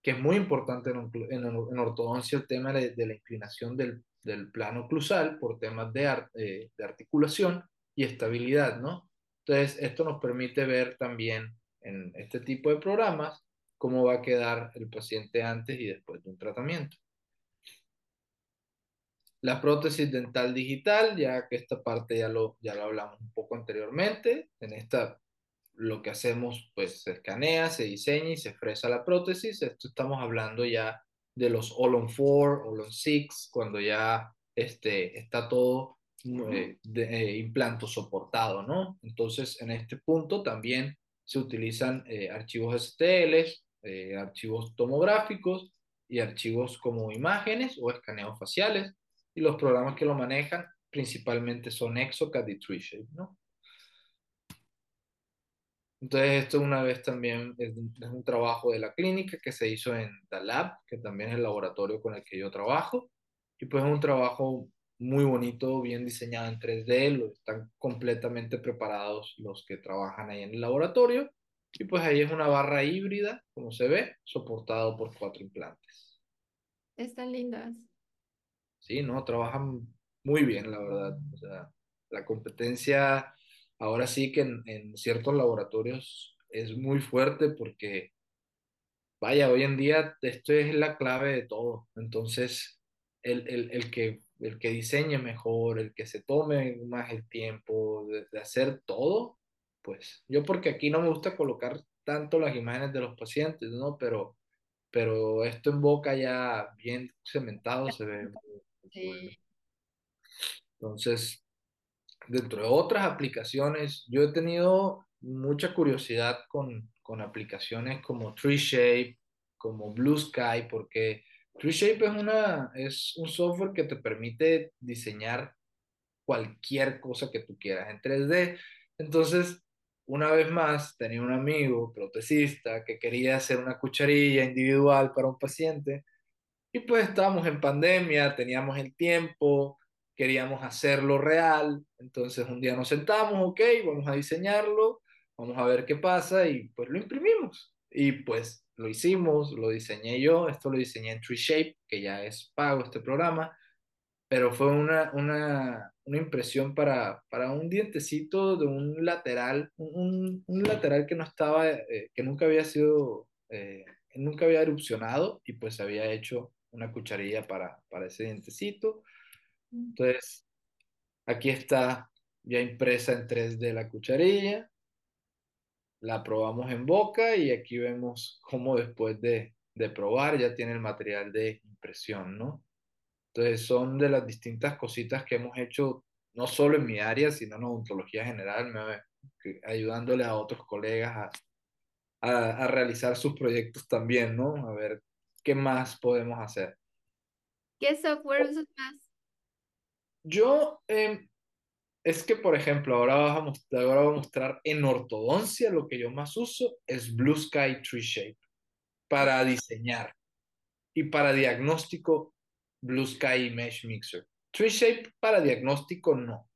S2: que es muy importante en, en, ortodoncia el tema de, la inclinación del, del, plano oclusal por temas de, art, eh, de articulación y estabilidad, ¿no? Entonces, esto nos permite ver también en este tipo de programas cómo va a quedar el paciente antes y después de un tratamiento. La prótesis dental digital, ya que esta parte ya lo, ya lo hablamos un poco anteriormente, en esta lo que hacemos pues se escanea, se diseña y se fresa la prótesis. Esto estamos hablando ya de los All-on 4, All-on 6, cuando ya este, está todo eh, de, eh, implanto soportado, ¿no? Entonces, en este punto también se utilizan eh, archivos STL, eh, archivos tomográficos y archivos como imágenes o escaneos faciales y los programas que lo manejan principalmente son Exocad y TreeShape, ¿no? Entonces, esto una vez también es, un trabajo de la clínica que se hizo en DALAB, que también es el laboratorio con el que yo trabajo. Y pues es un trabajo muy bonito, bien diseñado en 3D, lo, están completamente preparados los que trabajan ahí en el laboratorio. Y pues ahí es una barra híbrida, como se ve, soportado por cuatro implantes.
S1: Están lindas.
S2: Sí, no, trabajan muy bien, la verdad. O sea, la competencia ahora sí que en, en, ciertos laboratorios es muy fuerte porque, vaya, hoy en día esto es la clave de todo. Entonces, el, el, el que, el que diseñe mejor, el que se tome más el tiempo de, de hacer todo, pues yo porque aquí no me gusta colocar tanto las imágenes de los pacientes, ¿no? Pero, pero esto en boca ya bien cementado se ve
S1: Sí.
S2: Entonces, dentro de otras aplicaciones, yo he tenido mucha curiosidad con, con aplicaciones como TreeShape, como Blue Sky, porque TreeShape es, una, es un software que te permite diseñar cualquier cosa que tú quieras en 3D. Entonces, una vez más, tenía un amigo protecista que quería hacer una cucharilla individual para un paciente y pues estábamos en pandemia, teníamos el tiempo, queríamos hacerlo real, entonces un día nos sentamos, ok, vamos a diseñarlo, vamos a ver qué pasa y pues lo imprimimos. Y pues lo hicimos, lo diseñé yo, esto lo diseñé en TreeShape, que ya es pago este programa, pero fue una, una, una impresión para, para un dientecito de un lateral, un, un lateral que no estaba, eh, que nunca había sido, eh, nunca había erupcionado y pues había hecho una cucharilla para, para ese dientecito. Entonces, aquí está ya impresa en 3D la cucharilla. La probamos en boca y aquí vemos cómo después de, de probar ya tiene el material de impresión, ¿no? Entonces son de las distintas cositas que hemos hecho, no solo en mi área, sino en odontología general, me, ayudándole a otros colegas a, a, a realizar sus proyectos también, ¿no? A ver ¿qué más podemos hacer?
S1: ¿Qué software usas más?
S2: Yo, eh, es que, por ejemplo, ahora, vamos a mostrar, ahora voy a mostrar en ortodoncia lo que yo más uso es Blue Sky Tree Shape para diseñar y para diagnóstico Blue Sky Mesh Mixer. Tree Shape para diagnóstico no.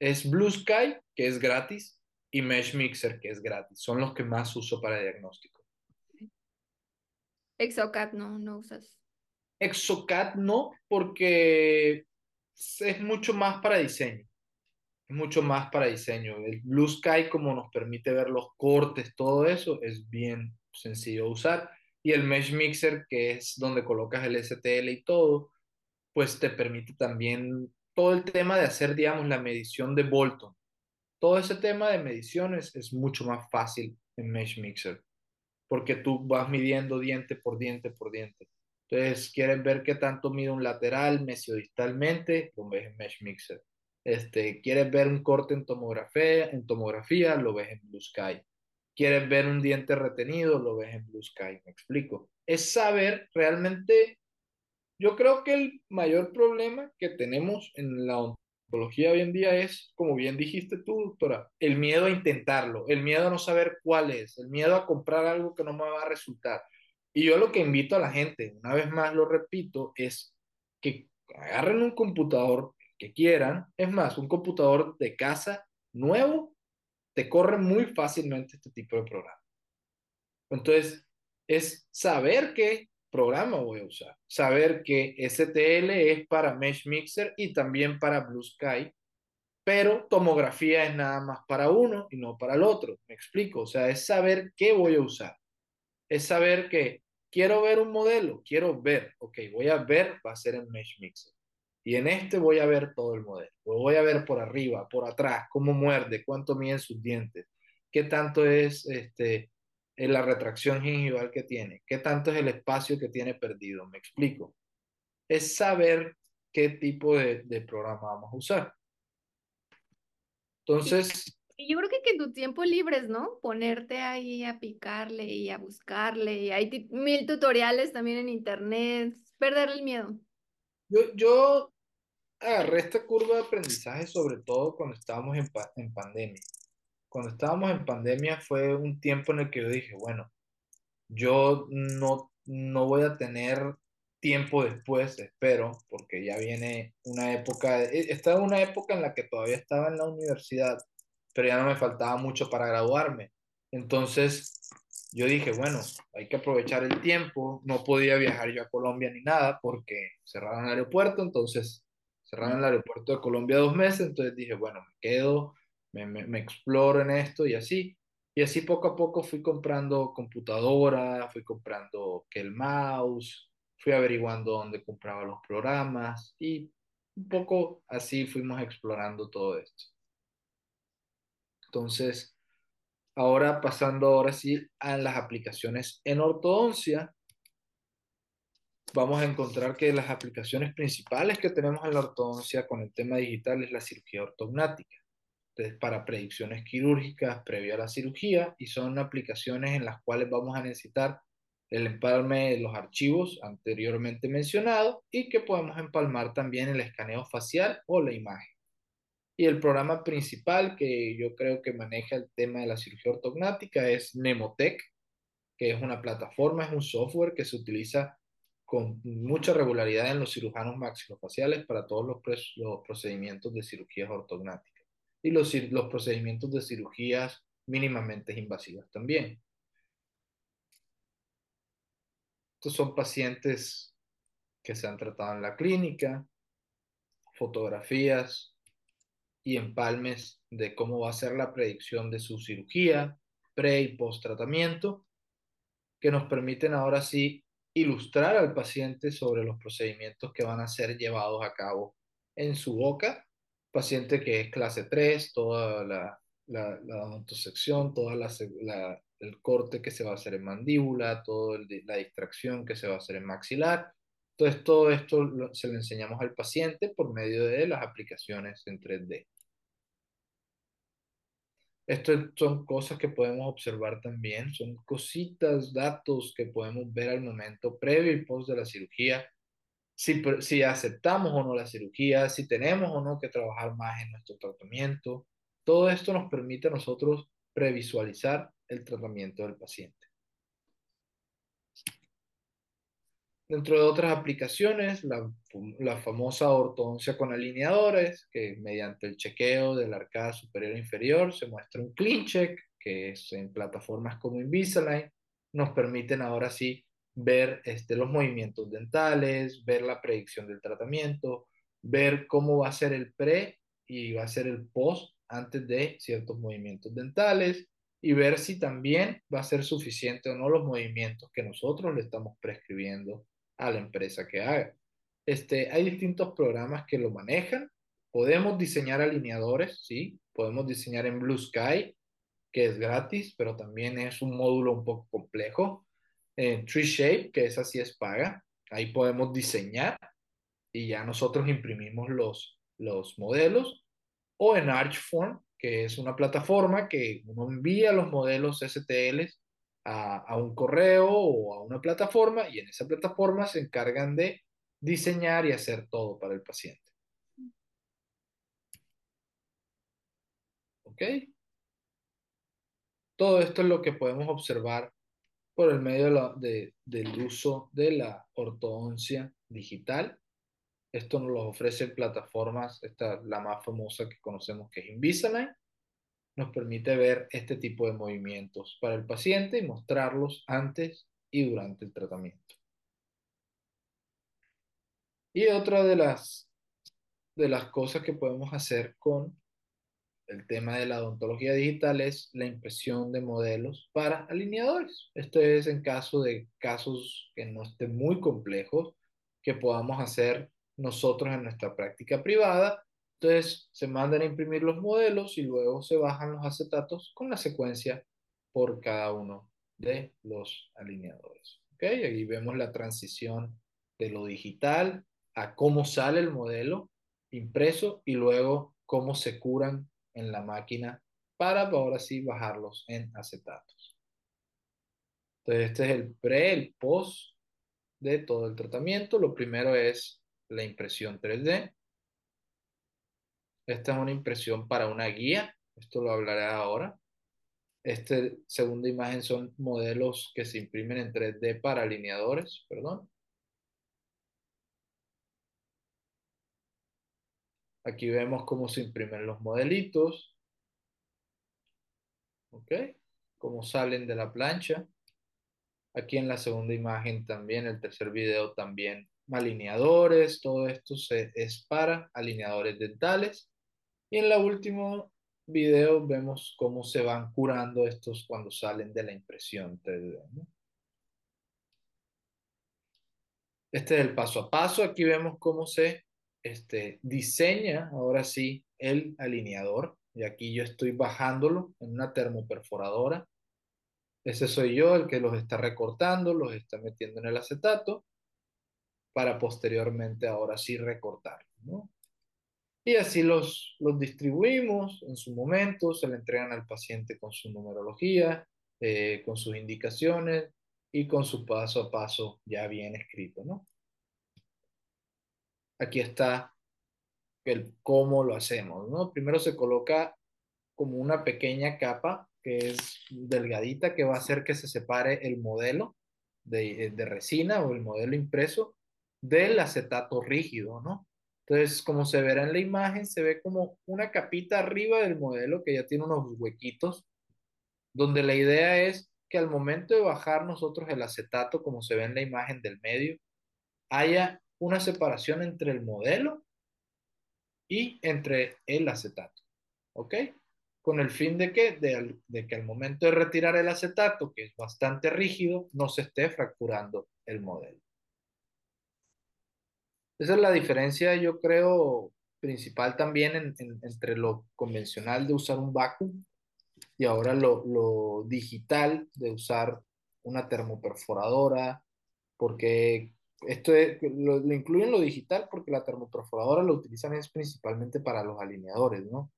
S2: Es Blue Sky, que es gratis, y Mesh Mixer, que es gratis. Son los que más uso para diagnóstico.
S1: Exocad no, no usas.
S2: Exocad no, porque es mucho más para diseño. Es mucho más para diseño. El Blue Sky, como nos permite ver los cortes, todo eso, es bien sencillo usar. Y el Mesh Mixer, que es donde colocas el STL y todo, pues te permite también todo el tema de hacer, digamos, la medición de Bolton. Todo ese tema de mediciones es mucho más fácil en Mesh Mixer, porque tú vas midiendo diente por diente por diente. Entonces, quieres ver qué tanto mide un lateral mesiodistalmente, lo ves en Mesh Mixer. Este, quieres ver un corte en tomografía, en tomografía, lo ves en Blue Sky. Quieres ver un diente retenido, lo ves en Blue Sky. Me explico. Es saber realmente yo creo que el mayor problema que tenemos en la ontología hoy en día es, como bien dijiste tú, doctora, el miedo a intentarlo, el miedo a no saber cuál es, el miedo a comprar algo que no me va a resultar. Y yo lo que invito a la gente, una vez más lo repito, es que agarren un computador que quieran, es más, un computador de casa nuevo, te corre muy fácilmente este tipo de programa. Entonces, es saber que programa voy a usar. Saber que STL es para Mesh Mixer y también para Blue Sky, pero tomografía es nada más para uno y no para el otro. Me explico, o sea, es saber qué voy a usar. Es saber que quiero ver un modelo, quiero ver, ok, voy a ver, va a ser en Mesh Mixer. Y en este voy a ver todo el modelo. Lo voy a ver por arriba, por atrás, cómo muerde, cuánto miden sus dientes, qué tanto es este, en la retracción gingival que tiene, qué tanto es el espacio que tiene perdido, me explico. Es saber qué tipo de, de programa vamos a usar. Entonces...
S1: Y yo creo que, que en tu tiempo libres, ¿no? Ponerte ahí a picarle y a buscarle. Y hay mil tutoriales también en internet. Perder el miedo.
S2: Yo, yo agarré esta curva de aprendizaje sobre todo cuando estábamos en, en pandemia cuando estábamos en pandemia fue un tiempo en el que yo dije, bueno, yo no, no voy a tener tiempo después, espero, porque ya viene una época, e, estaba una época en la que todavía estaba en la universidad, pero ya no me faltaba mucho para graduarme. Entonces, yo dije, bueno, hay que aprovechar el tiempo, no podía viajar yo a Colombia ni nada porque cerraron el aeropuerto, entonces cerraron el aeropuerto de Colombia dos meses, entonces dije, bueno, me quedo me, me, exploro en esto y así. Y así poco a poco fui comprando computadora, fui comprando que el mouse, fui averiguando dónde compraba los programas y un poco así fuimos explorando todo esto. Entonces, ahora pasando ahora sí a las aplicaciones en ortodoncia, vamos a encontrar que las aplicaciones principales que tenemos en la ortodoncia con el tema digital es la cirugía ortognática para predicciones quirúrgicas previo a la cirugía y son aplicaciones en las cuales vamos a necesitar el empalme de los archivos anteriormente mencionados y que podemos empalmar también el escaneo facial o la imagen. Y el programa principal que yo creo que maneja el tema de la cirugía ortognática es Nemotec, que es una plataforma, es un software que se utiliza con mucha regularidad en los cirujanos maxilofaciales para todos los, los procedimientos de cirugías ortognáticas y los, los procedimientos de cirugías mínimamente invasivas también. Estos son pacientes que se han tratado en la clínica, fotografías y empalmes de cómo va a ser la predicción de su cirugía, pre y post tratamiento, que nos permiten ahora sí ilustrar al paciente sobre los procedimientos que van a ser llevados a cabo en su boca paciente que es clase 3, toda la, la, la toda el corte que se va a hacer en mandíbula, toda la distracción que se va a hacer en maxilar. Entonces, todo esto se le enseñamos al paciente por medio de las aplicaciones en 3D. Estas son cosas que podemos observar también, son cositas, datos que podemos ver al momento previo y post de la cirugía si, aceptamos o no la cirugía, si tenemos o no que trabajar más en nuestro tratamiento. Todo esto nos permite a nosotros previsualizar el tratamiento del paciente. Dentro de otras aplicaciones, la, la, famosa ortodoncia con alineadores, que mediante el chequeo de la arcada superior e inferior se muestra un clean check, que es en plataformas como Invisalign, nos permiten ahora sí ver este, los movimientos dentales, ver la predicción del tratamiento, ver cómo va a ser el pre y va a ser el post antes de ciertos movimientos dentales y ver si también va a ser suficiente o no los movimientos que nosotros le estamos prescribiendo a la empresa que haga. Este, hay distintos programas que lo manejan. Podemos diseñar alineadores, sí, podemos diseñar en Blue Sky, que es gratis, pero también es un módulo un poco complejo. En Tree Shape, que esa sí es paga, ahí podemos diseñar y ya nosotros imprimimos los, los modelos. O en Archform, que es una plataforma que uno envía los modelos STL a, a, un correo o a una plataforma y en esa plataforma se encargan de diseñar y hacer todo para el paciente. ¿Ok? Todo esto es lo que podemos observar por el medio de del uso de la ortodoncia digital. Esto nos lo ofrece plataformas, esta la más famosa que conocemos que es Invisalign. Nos permite ver este tipo de movimientos para el paciente y mostrarlos antes y durante el tratamiento. Y otra de las, de las cosas que podemos hacer con el tema de la odontología digital es la impresión de modelos para alineadores. Esto es en caso de casos que no estén muy complejos, que podamos hacer nosotros en nuestra práctica privada. Entonces se mandan a imprimir los modelos y luego se bajan los acetatos con la secuencia por cada uno de los alineadores. ¿Okay? Aquí vemos la transición de lo digital a cómo sale el modelo impreso y luego cómo se curan en la máquina para ahora sí bajarlos en acetatos. Entonces este es el pre, el post de todo el tratamiento. Lo primero es la impresión 3D. Esta es una impresión para una guía. Esto lo hablaré ahora. Esta segunda imagen son modelos que se imprimen en 3D para alineadores, perdón. Aquí vemos cómo se imprimen los modelitos. ¿Ok? Cómo salen de la plancha. Aquí en la segunda imagen también, el tercer video también, alineadores, todo esto se, es para alineadores dentales. Y en la último video vemos cómo se van curando estos cuando salen de la impresión 3D. Este es el paso a paso. Aquí vemos cómo se este, diseña ahora sí el alineador. Y aquí yo estoy bajándolo en una termoperforadora. Ese soy yo el que los está recortando, los está metiendo en el acetato para posteriormente ahora sí recortar. Y así los, los distribuimos en su momento, se le entregan al paciente con su numerología, eh, con sus indicaciones y con su paso a paso ya bien escrito. ¿no? Aquí está el cómo lo hacemos, ¿no? Primero se coloca como una pequeña capa que es delgadita que va a hacer que se separe el modelo de, de resina o el modelo impreso del acetato rígido, ¿no? Entonces, como se verá en la imagen, se ve como una capita arriba del modelo que ya tiene unos huequitos, donde la idea es que al momento de bajar nosotros el acetato, como se ve en la imagen del medio, haya una separación entre el modelo y entre el acetato. ¿Ok? Con el fin de que, de, que al momento de retirar el acetato, que es bastante rígido, no se esté fracturando el modelo. Esa es la diferencia, yo creo, principal también entre lo convencional de usar un vacuum y ahora lo, lo digital de usar una termoperforadora, porque esto lo, incluyen lo digital porque la termoperforadora lo utilizan es principalmente para los alineadores, ¿no?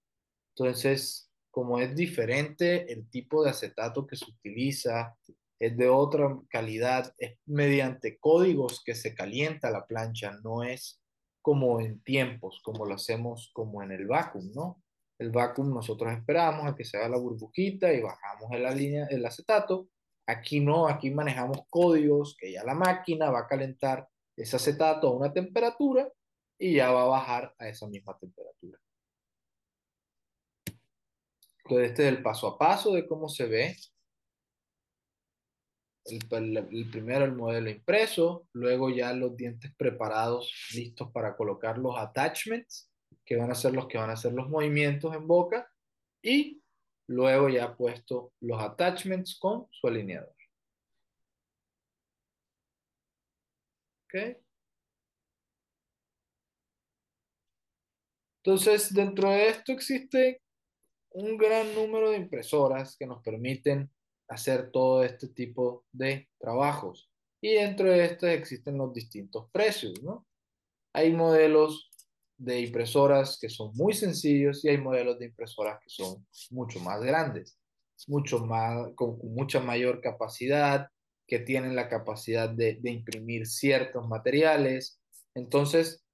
S2: Entonces, como es diferente el tipo de acetato que se utiliza, es de otra calidad, es mediante códigos que se calienta la plancha, no es como en tiempos, como lo hacemos como en el vacuum, ¿no? El vacuum nosotros esperamos a que se haga la burbujita y bajamos el, el acetato Aquí no, aquí manejamos códigos que ya la máquina va a calentar ese acetato a una temperatura y ya va a bajar a esa misma temperatura. Entonces, este es el paso a paso de cómo se ve. El, el, primero el modelo impreso, luego ya los dientes preparados, listos para colocar los attachments, que van a ser los que van a hacer los movimientos en boca, y luego ya puesto los attachments con su alineador. ¿Ok? Entonces, dentro de esto existe un gran número de impresoras que nos permiten hacer todo este tipo de trabajos. Y dentro de estos existen los distintos precios, ¿no? Hay modelos de impresoras que son muy sencillos y hay modelos de impresoras que son mucho más grandes, mucho más, con, mucha mayor capacidad, que tienen la capacidad de, imprimir ciertos materiales. Entonces,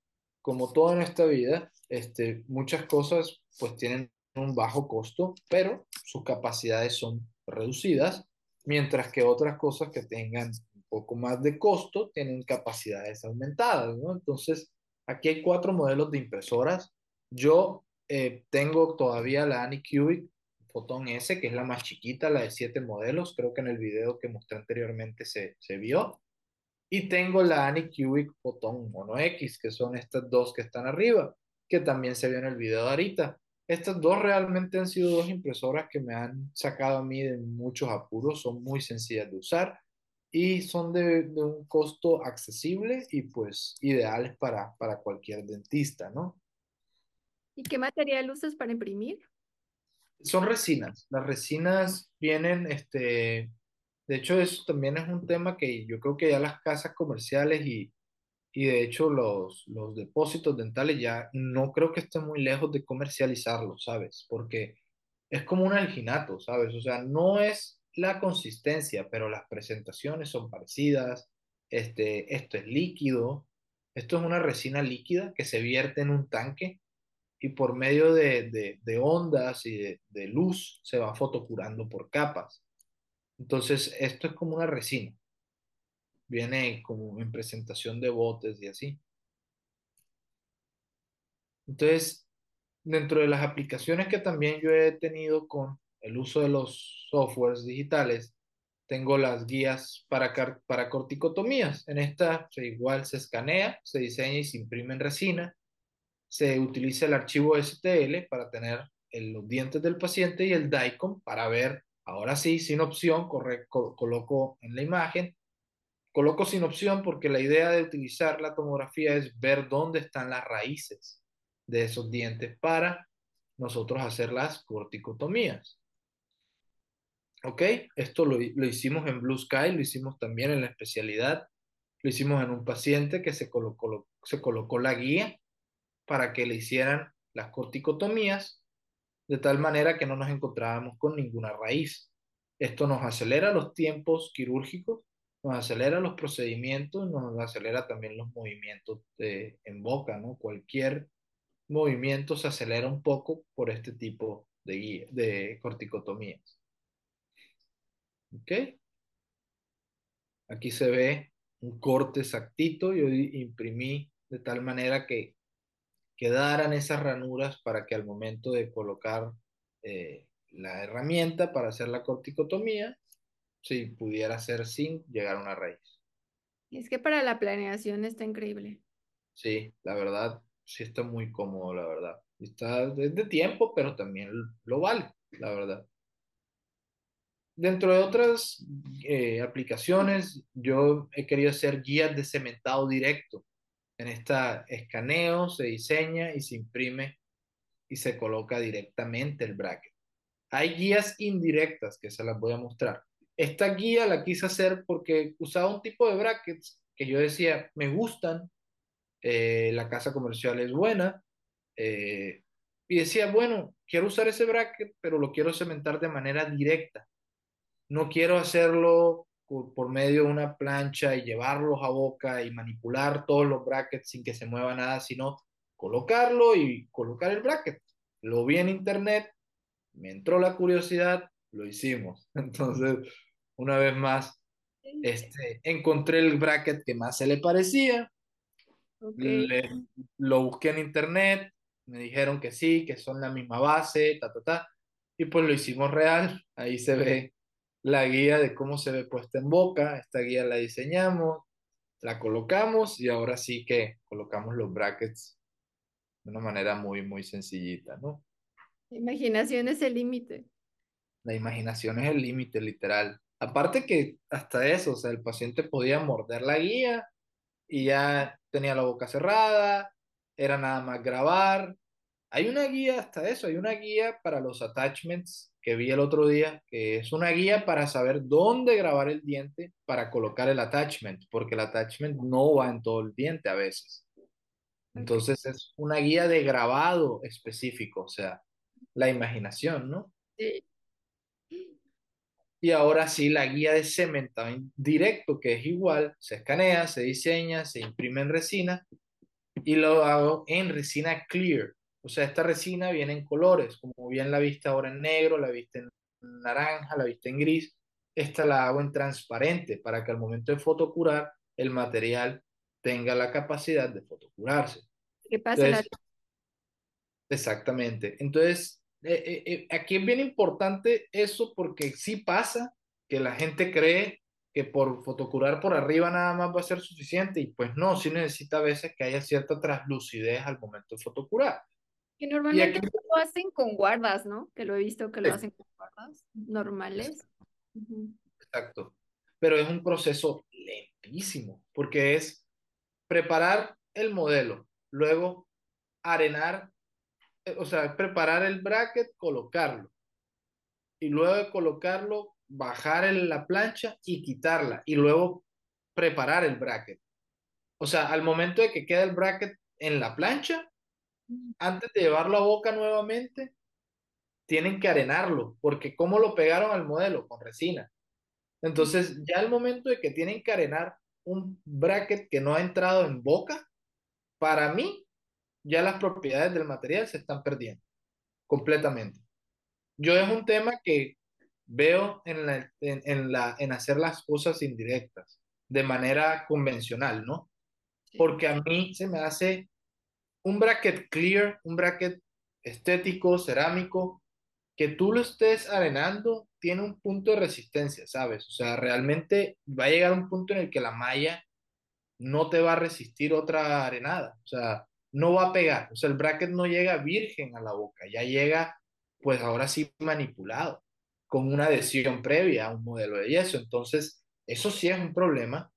S2: como todo en esta vida, este, muchas cosas pues tienen un bajo costo, pero sus capacidades son reducidas, mientras que otras cosas que tengan un poco más de costo tienen capacidades aumentadas. Entonces, aquí hay cuatro modelos de impresoras. Yo eh, tengo todavía la Anycubic Photon S, que es la más chiquita, la de siete modelos. Creo que en el video que mostré anteriormente se, se vio. Y tengo la Anycubic Photon Mono X, que son estas dos que están arriba, que también se vio en el video de ahorita. Estas dos realmente han sido dos impresoras que me han sacado a mí de muchos apuros, son muy sencillas de usar y son de, de un costo accesible y pues ideales para, para cualquier dentista, ¿no?
S1: ¿Y qué material usas para imprimir?
S2: Son resinas. Las resinas vienen, este, de hecho eso también es un tema que yo creo que ya las casas comerciales y, y de hecho los, los depósitos dentales ya no creo que estén muy lejos de comercializarlos, ¿sabes? Porque es como un alginato, ¿sabes? O sea, no es la consistencia, pero las presentaciones son parecidas. Este, esto es líquido. Esto es una resina líquida que se vierte en un tanque y por medio de, de, ondas y de, de luz se va fotocurando por capas. Entonces, esto es como una resina viene como en presentación de botes y así. Entonces, dentro de las aplicaciones que también yo he tenido con el uso de los softwares digitales, tengo las guías para, para corticotomías. En esta igual se escanea, se diseña y se imprime en resina. Se utiliza el archivo STL para tener los dientes del paciente y el DICOM para ver, ahora sí, sin opción, coloco en la imagen Coloco sin opción porque la idea de utilizar la tomografía es ver dónde están las raíces de esos dientes para nosotros hacer las corticotomías. ¿Ok? Esto lo, hicimos en Blue Sky, lo hicimos también en la especialidad, lo hicimos en un paciente que se colocó, se colocó la guía para que le hicieran las corticotomías de tal manera que no nos encontrábamos con ninguna raíz. Esto nos acelera los tiempos quirúrgicos nos acelera los procedimientos, nos acelera también los movimientos de, en boca, ¿no? Cualquier movimiento se acelera un poco por este tipo de, guía, de corticotomías. ¿Ok? Aquí se ve un corte exactito, yo imprimí de tal manera que quedaran esas ranuras para que al momento de colocar eh, la herramienta para hacer la corticotomía, si pudiera ser sin llegar a una raíz.
S1: Es que para la planeación está increíble.
S2: Sí, la verdad, sí está muy cómodo, la verdad. Está de, tiempo, pero también lo vale, la verdad. Dentro de otras eh, aplicaciones, yo he querido hacer guías de cementado directo. En esta escaneo, se diseña y se imprime y se coloca directamente el bracket. Hay guías indirectas que se las voy a mostrar. Esta guía la quise hacer porque usaba un tipo de brackets que yo decía, me gustan, eh, la casa comercial es buena, eh, y decía, bueno, quiero usar ese bracket, pero lo quiero cementar de manera directa. No quiero hacerlo por, medio de una plancha y llevarlos a boca y manipular todos los brackets sin que se mueva nada, sino colocarlo y colocar el bracket. Lo vi en internet, me entró la curiosidad, lo hicimos. (laughs) Entonces, una vez más, este, encontré el bracket que más se le parecía, le- lo busqué en internet, me dijeron que sí, que son la misma base, ta, ta, ta, y pues lo hicimos real. Ahí se ve la guía de cómo se ve puesta en boca. Esta guía la diseñamos, la colocamos y ahora sí que colocamos los brackets de una manera muy, muy sencillita, ¿no?
S1: Imaginación es el límite.
S2: La imaginación es el límite, literal. Aparte que hasta eso, o sea, el paciente podía morder la guía y ya tenía la boca cerrada, era nada más grabar. Hay una guía hasta eso, hay una guía para los attachments que vi el otro día, que es una guía para saber dónde grabar el diente para colocar el attachment, porque el attachment no va en todo el diente a veces. Entonces es una guía de grabado específico, o sea, la imaginación, ¿no?
S1: Sí.
S2: Y ahora sí, la guía de cementado directo, que es igual, se escanea, se diseña, se imprime en resina y lo hago en resina clear. O sea, esta resina viene en colores, como bien la viste ahora en negro, la viste en naranja, la viste en gris. Esta la hago en transparente para que al momento de fotocurar el material tenga la capacidad de fotocurarse.
S1: ¿Qué pasa?
S2: Entonces, exactamente. Entonces, eh, eh, eh, aquí es bien importante eso porque sí pasa que la gente cree que por fotocurar por arriba nada más va a ser suficiente y pues no, sí necesita a veces que haya cierta translucidez al momento de fotocurar.
S1: Que normalmente
S2: aquí,
S1: lo hacen con guardas, ¿no? Que lo he visto que lo hacen con guardas normales.
S2: Exacto, pero es un proceso lentísimo porque es preparar el modelo, luego arenar, eh, o sea, preparar el bracket, colocarlo y luego de colocarlo, bajar en la plancha y quitarla y luego preparar el bracket. O sea, al momento de que queda el bracket en la plancha, antes de llevarlo a boca nuevamente, tienen que arenarlo, porque ¿cómo lo pegaron al modelo? Con resina. Entonces, ya al momento de que tienen que arenar un bracket que no ha entrado en boca, para mí, ya las propiedades del material se están perdiendo completamente. Yo es un tema que veo en, la, en, en la, en hacer las cosas indirectas, de manera convencional, ¿no? Porque a mí se me hace un bracket clear, un bracket estético, cerámico, que tú lo estés arenando, tiene un punto de resistencia, ¿sabes? O sea, realmente va a llegar un punto en el que la malla no te va a resistir otra arenada, o sea, no va a pegar, o sea, el bracket no llega virgen a la boca, ya llega, pues ahora sí manipulado, con una adhesión previa a un modelo de yeso, entonces, eso sí es un problema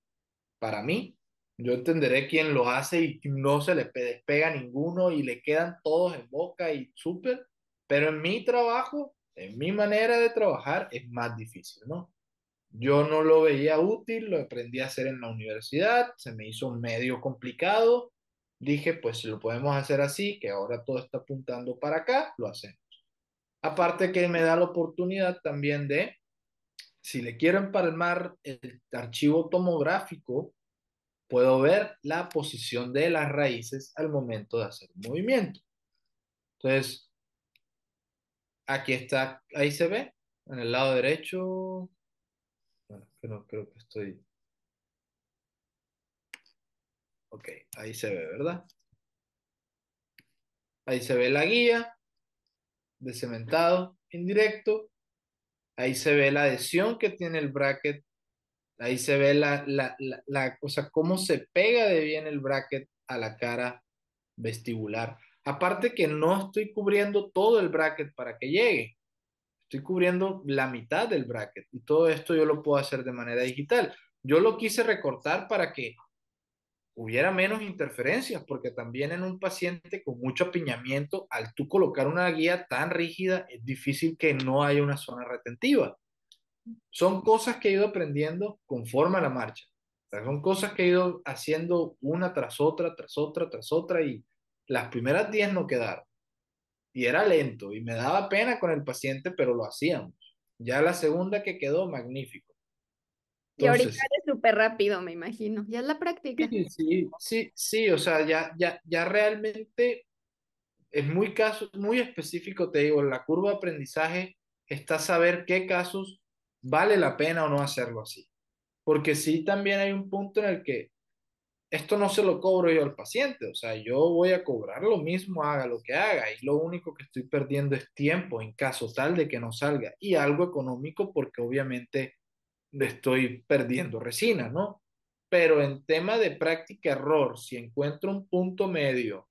S2: para mí. Yo entenderé quién lo hace y no se le pe- despega ninguno y le quedan todos en boca y súper, pero en mi trabajo, en mi manera de trabajar, es más difícil, ¿no? Yo no lo veía útil, lo aprendí a hacer en la universidad, se me hizo medio complicado. Dije, pues si lo podemos hacer así, que ahora todo está apuntando para acá, lo hacemos. Aparte que me da la oportunidad también de, si le quiero empalmar el archivo tomográfico, puedo ver la posición de las raíces al momento de hacer un movimiento. Entonces, aquí está, ahí se ve, en el lado derecho, bueno, creo, creo que estoy. Ok, ahí se ve, ¿verdad? Ahí se ve la guía de cementado indirecto. Ahí se ve la adhesión que tiene el bracket. Ahí se ve la, la, la, o sea, cómo se pega de bien el bracket a la cara vestibular. Aparte que no estoy cubriendo todo el bracket para que llegue. Estoy cubriendo la mitad del bracket y todo esto yo lo puedo hacer de manera digital. Yo lo quise recortar para que hubiera menos interferencias, porque también en un paciente con mucho apiñamiento, al tú colocar una guía tan rígida, es difícil que no haya una zona retentiva. Son cosas que he ido aprendiendo conforme a la marcha. O sea, son cosas que he ido haciendo una tras otra, tras otra, tras otra, y las primeras 10 no quedaron. Y era lento, y me daba pena con el paciente, pero lo hacíamos. Ya la segunda que quedó, magnífico.
S1: Y ahorita
S2: Entonces,
S1: eres súper rápido, me imagino. Ya es la práctica.
S2: Sí, sí, sí, sí, o sea, ya, ya, ya realmente es muy caso, muy específico, te digo, la curva de aprendizaje está saber qué casos vale la pena o no hacerlo así. Porque sí también hay un punto en el que esto no se lo cobro yo al paciente, o sea, yo voy a cobrar lo mismo, haga lo que haga, y lo único que estoy perdiendo es tiempo en caso tal de que no salga, y algo económico porque obviamente estoy perdiendo resina, ¿no? Pero en tema de práctica error, si encuentro un punto medio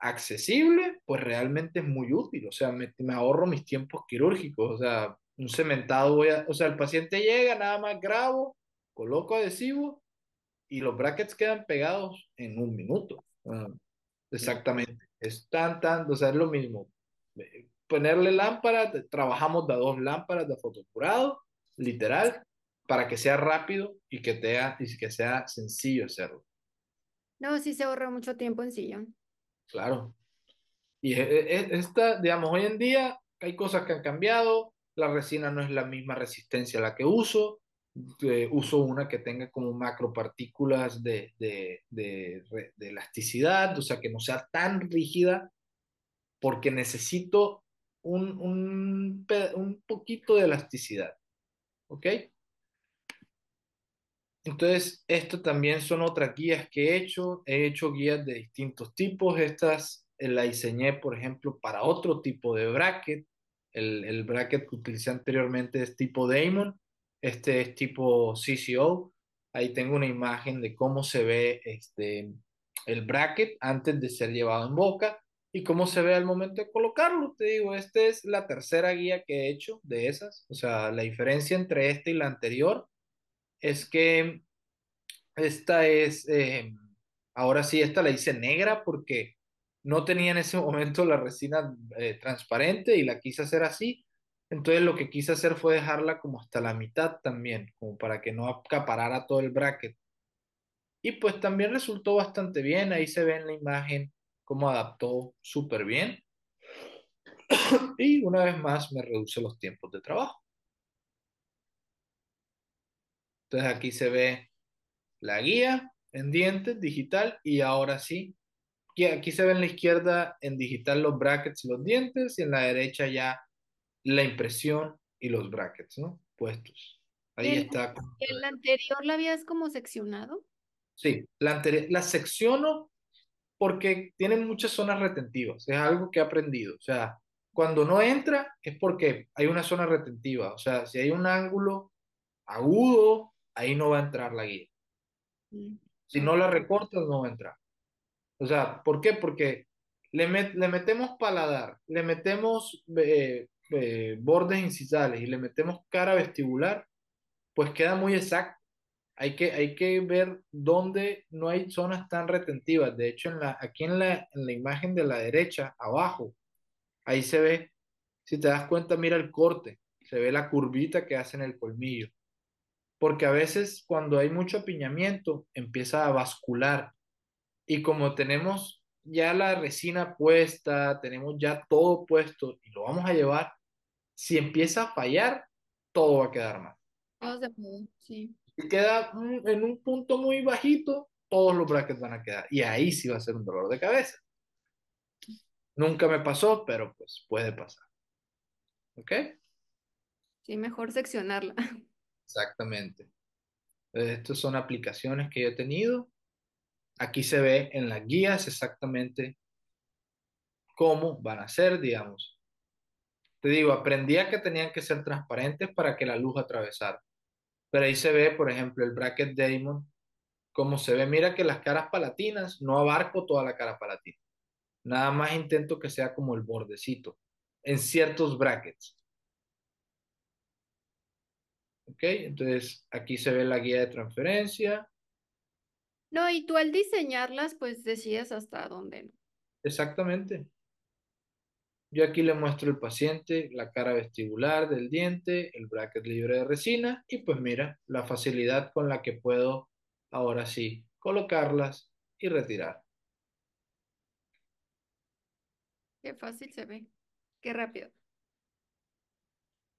S2: accesible, pues realmente es muy útil, o sea, me, me ahorro mis tiempos quirúrgicos, o sea, un cementado voy a, o sea, el paciente llega, nada más grabo, coloco adhesivo y los brackets quedan pegados en un minuto. Ah, exactamente. Es tan, tan, o sea, es lo mismo. Eh, ponerle lámparas, trabajamos de dos lámparas de fotocurado, literal, para que sea rápido y que, te, y que sea sencillo hacerlo.
S1: No, sí se ahorra mucho tiempo en sillón.
S2: Claro. Y esta, digamos, hoy en día hay cosas que han cambiado, la resina no es la misma resistencia a la que uso, uso una que tenga como macropartículas de, de, elasticidad, o sea, que no sea tan rígida, porque necesito un, un, un poquito de elasticidad. ¿Ok? Entonces, esto también son otras guías que he hecho. He hecho guías de distintos tipos. Estas eh, la diseñé, por ejemplo, para otro tipo de bracket. El, el bracket que utilicé anteriormente es tipo Damon este es tipo CCO. Ahí tengo una imagen de cómo se ve este, el bracket antes de ser llevado en boca y cómo se ve al momento de colocarlo. Te digo, esta es la tercera guía que he hecho de esas. O sea, la diferencia entre esta y la anterior es que esta es, eh, ahora sí, esta la hice negra porque no tenía en ese momento la resina eh, transparente y la quise hacer así. Entonces lo que quise hacer fue dejarla como hasta la mitad también, como para que no acaparara todo el bracket. Y pues también resultó bastante bien, ahí se ve en la imagen cómo adaptó súper bien. (coughs) y una vez más me reduce los tiempos de trabajo. Entonces aquí se ve la guía en dientes digital y ahora sí, aquí se ve en la izquierda en digital los brackets y los dientes y en la derecha ya la impresión y los brackets, ¿no? Puestos. Ahí está.
S1: ¿El anterior la habías como seccionado?
S2: Sí, la, la secciono porque tiene muchas zonas retentivas. Es algo que he aprendido. O sea, cuando no entra es porque hay una zona retentiva. O sea, si hay un ángulo agudo, ahí no va a entrar la guía. Mm. Si no la recortas, no va a entrar. O sea, ¿por qué? Porque le, le metemos paladar, le metemos eh, eh, bordes incisales y le metemos cara vestibular, pues queda muy exacto. Hay que, hay que ver dónde no hay zonas tan retentivas. De hecho, en la, aquí en la, en la imagen de la derecha, abajo, ahí se ve, si te das cuenta, mira el corte, se ve la curvita que hace en el colmillo. Porque a veces cuando hay mucho apiñamiento, empieza a bascular. Y como tenemos ya la resina puesta, tenemos ya todo puesto y lo vamos a llevar, si empieza a fallar, todo va a quedar mal.
S1: sí.
S2: Si queda en un punto muy bajito, todos los brackets van a quedar. Y ahí sí va a ser un dolor de cabeza. Nunca me pasó, pero pues puede pasar. ¿Ok?
S1: Sí, mejor seccionarla. (laughs)
S2: Exactamente. Estas son aplicaciones que yo he tenido. Aquí se ve en las guías exactamente cómo van a ser, digamos. Te digo, aprendía que tenían que ser transparentes para que la luz atravesara. Pero ahí se ve, por ejemplo, el bracket Damon, como se ve, mira que las caras palatinas, no abarco toda la cara palatina. Nada más intento que sea como el bordecito, en ciertos brackets. Ok, entonces aquí se ve la guía de transferencia.
S1: No, y tú al diseñarlas, pues decides hasta dónde.
S2: Exactamente. Yo aquí le muestro al paciente la cara vestibular del diente, el bracket libre de resina y pues mira la facilidad con la que puedo ahora sí colocarlas y retirar.
S1: Qué fácil se ve, qué rápido.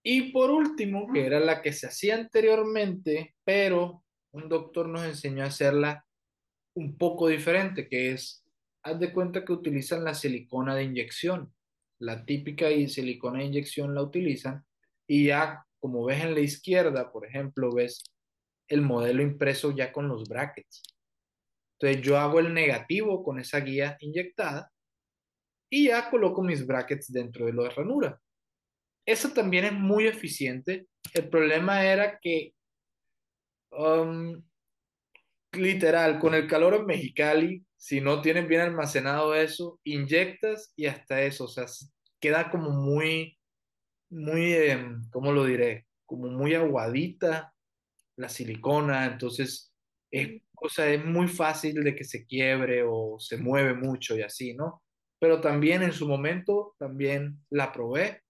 S2: Y por último, que era la que se hacía anteriormente, pero un doctor nos enseñó a hacerla un poco diferente, que es, haz de cuenta que utilizan la silicona de inyección la típica y silicona de inyección la utilizan y ya como ves en la izquierda, por ejemplo, ves el modelo impreso ya con los brackets. Entonces yo hago el negativo con esa guía inyectada y ya coloco mis brackets dentro de la ranura. Eso también es muy eficiente. El problema era que, um, literal, con el calor en Mexicali, si no tienes bien almacenado eso, inyectas y hasta eso, o sea, queda como muy, muy, eh, ¿cómo lo diré? Como muy aguadita la silicona, entonces es, o sea, es muy fácil de que se quiebre o se mueve mucho y así, ¿no? Pero también en su momento, también la probé,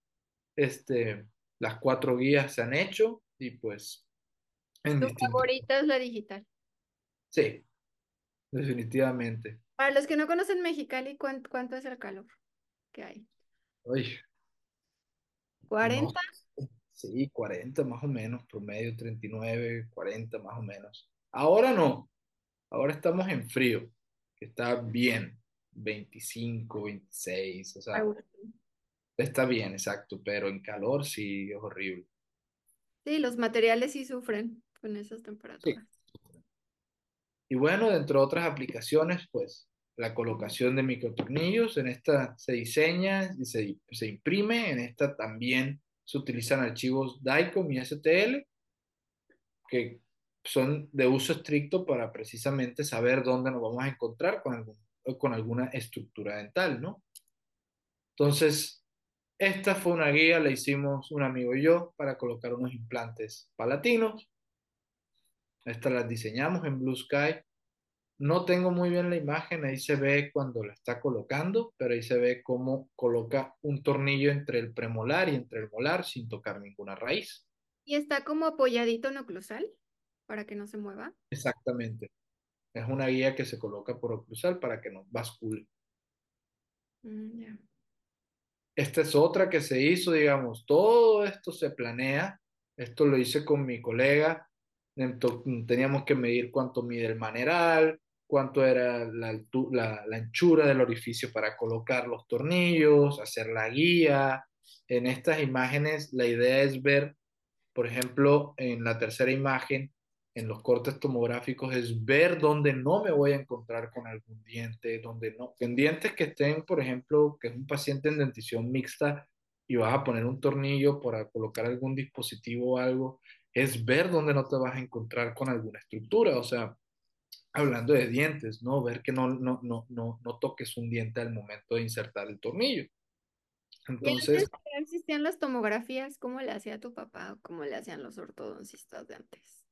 S2: este, las cuatro guías se han hecho y pues
S1: en ¿Tu favorita es la digital?
S2: Sí, definitivamente.
S1: Para los que no conocen Mexicali, ¿cuánto, cuánto es el calor que hay?
S2: Ay,
S1: ¿40?
S2: sí, 40 más o menos, promedio 39, 40 más o menos. Ahora no, ahora estamos en frío, que está bien, 25, 26, o sea, está bien, exacto, pero en calor sí es horrible.
S1: Sí, los materiales sí sufren con esas temperaturas.
S2: Y bueno, dentro de otras aplicaciones, pues la colocación de microtornillos, en esta se diseña y se, se imprime, en esta también se utilizan archivos DICOM y STL, que son de uso estricto para precisamente saber dónde nos vamos a encontrar con, con alguna estructura dental, ¿no? Entonces, esta fue una guía, la hicimos un amigo y yo para colocar unos implantes palatinos. Estas las diseñamos en Blue Sky. No tengo muy bien la imagen, ahí se ve cuando la está colocando, pero ahí se ve cómo coloca un tornillo entre el premolar y entre el molar sin tocar ninguna raíz.
S1: ¿Y está como apoyadito en oclusal para que no se mueva?
S2: Exactamente. Es una guía que se coloca por oclusal para que no bascule.
S1: Mm,
S2: Esta es otra que se hizo, digamos, todo esto se planea. Esto lo hice con mi colega teníamos que medir cuánto mide el maneral, cuánto era la, la, anchura del orificio para colocar los tornillos, hacer la guía. En estas imágenes la idea es ver, por ejemplo, en la tercera imagen, en los cortes tomográficos, es ver dónde no me voy a encontrar con algún diente, donde no. En dientes que estén, por ejemplo, que es un paciente en dentición mixta y vas a poner un tornillo para colocar algún dispositivo o algo, es ver dónde no te vas a encontrar con alguna estructura, o sea, hablando de dientes, ¿no? Ver que no, no, no, no, no toques un diente al momento de insertar el tornillo. Entonces...
S1: ¿Y existían las tomografías? ¿Cómo le hacía tu papá o cómo le hacían los ortodoncistas de antes?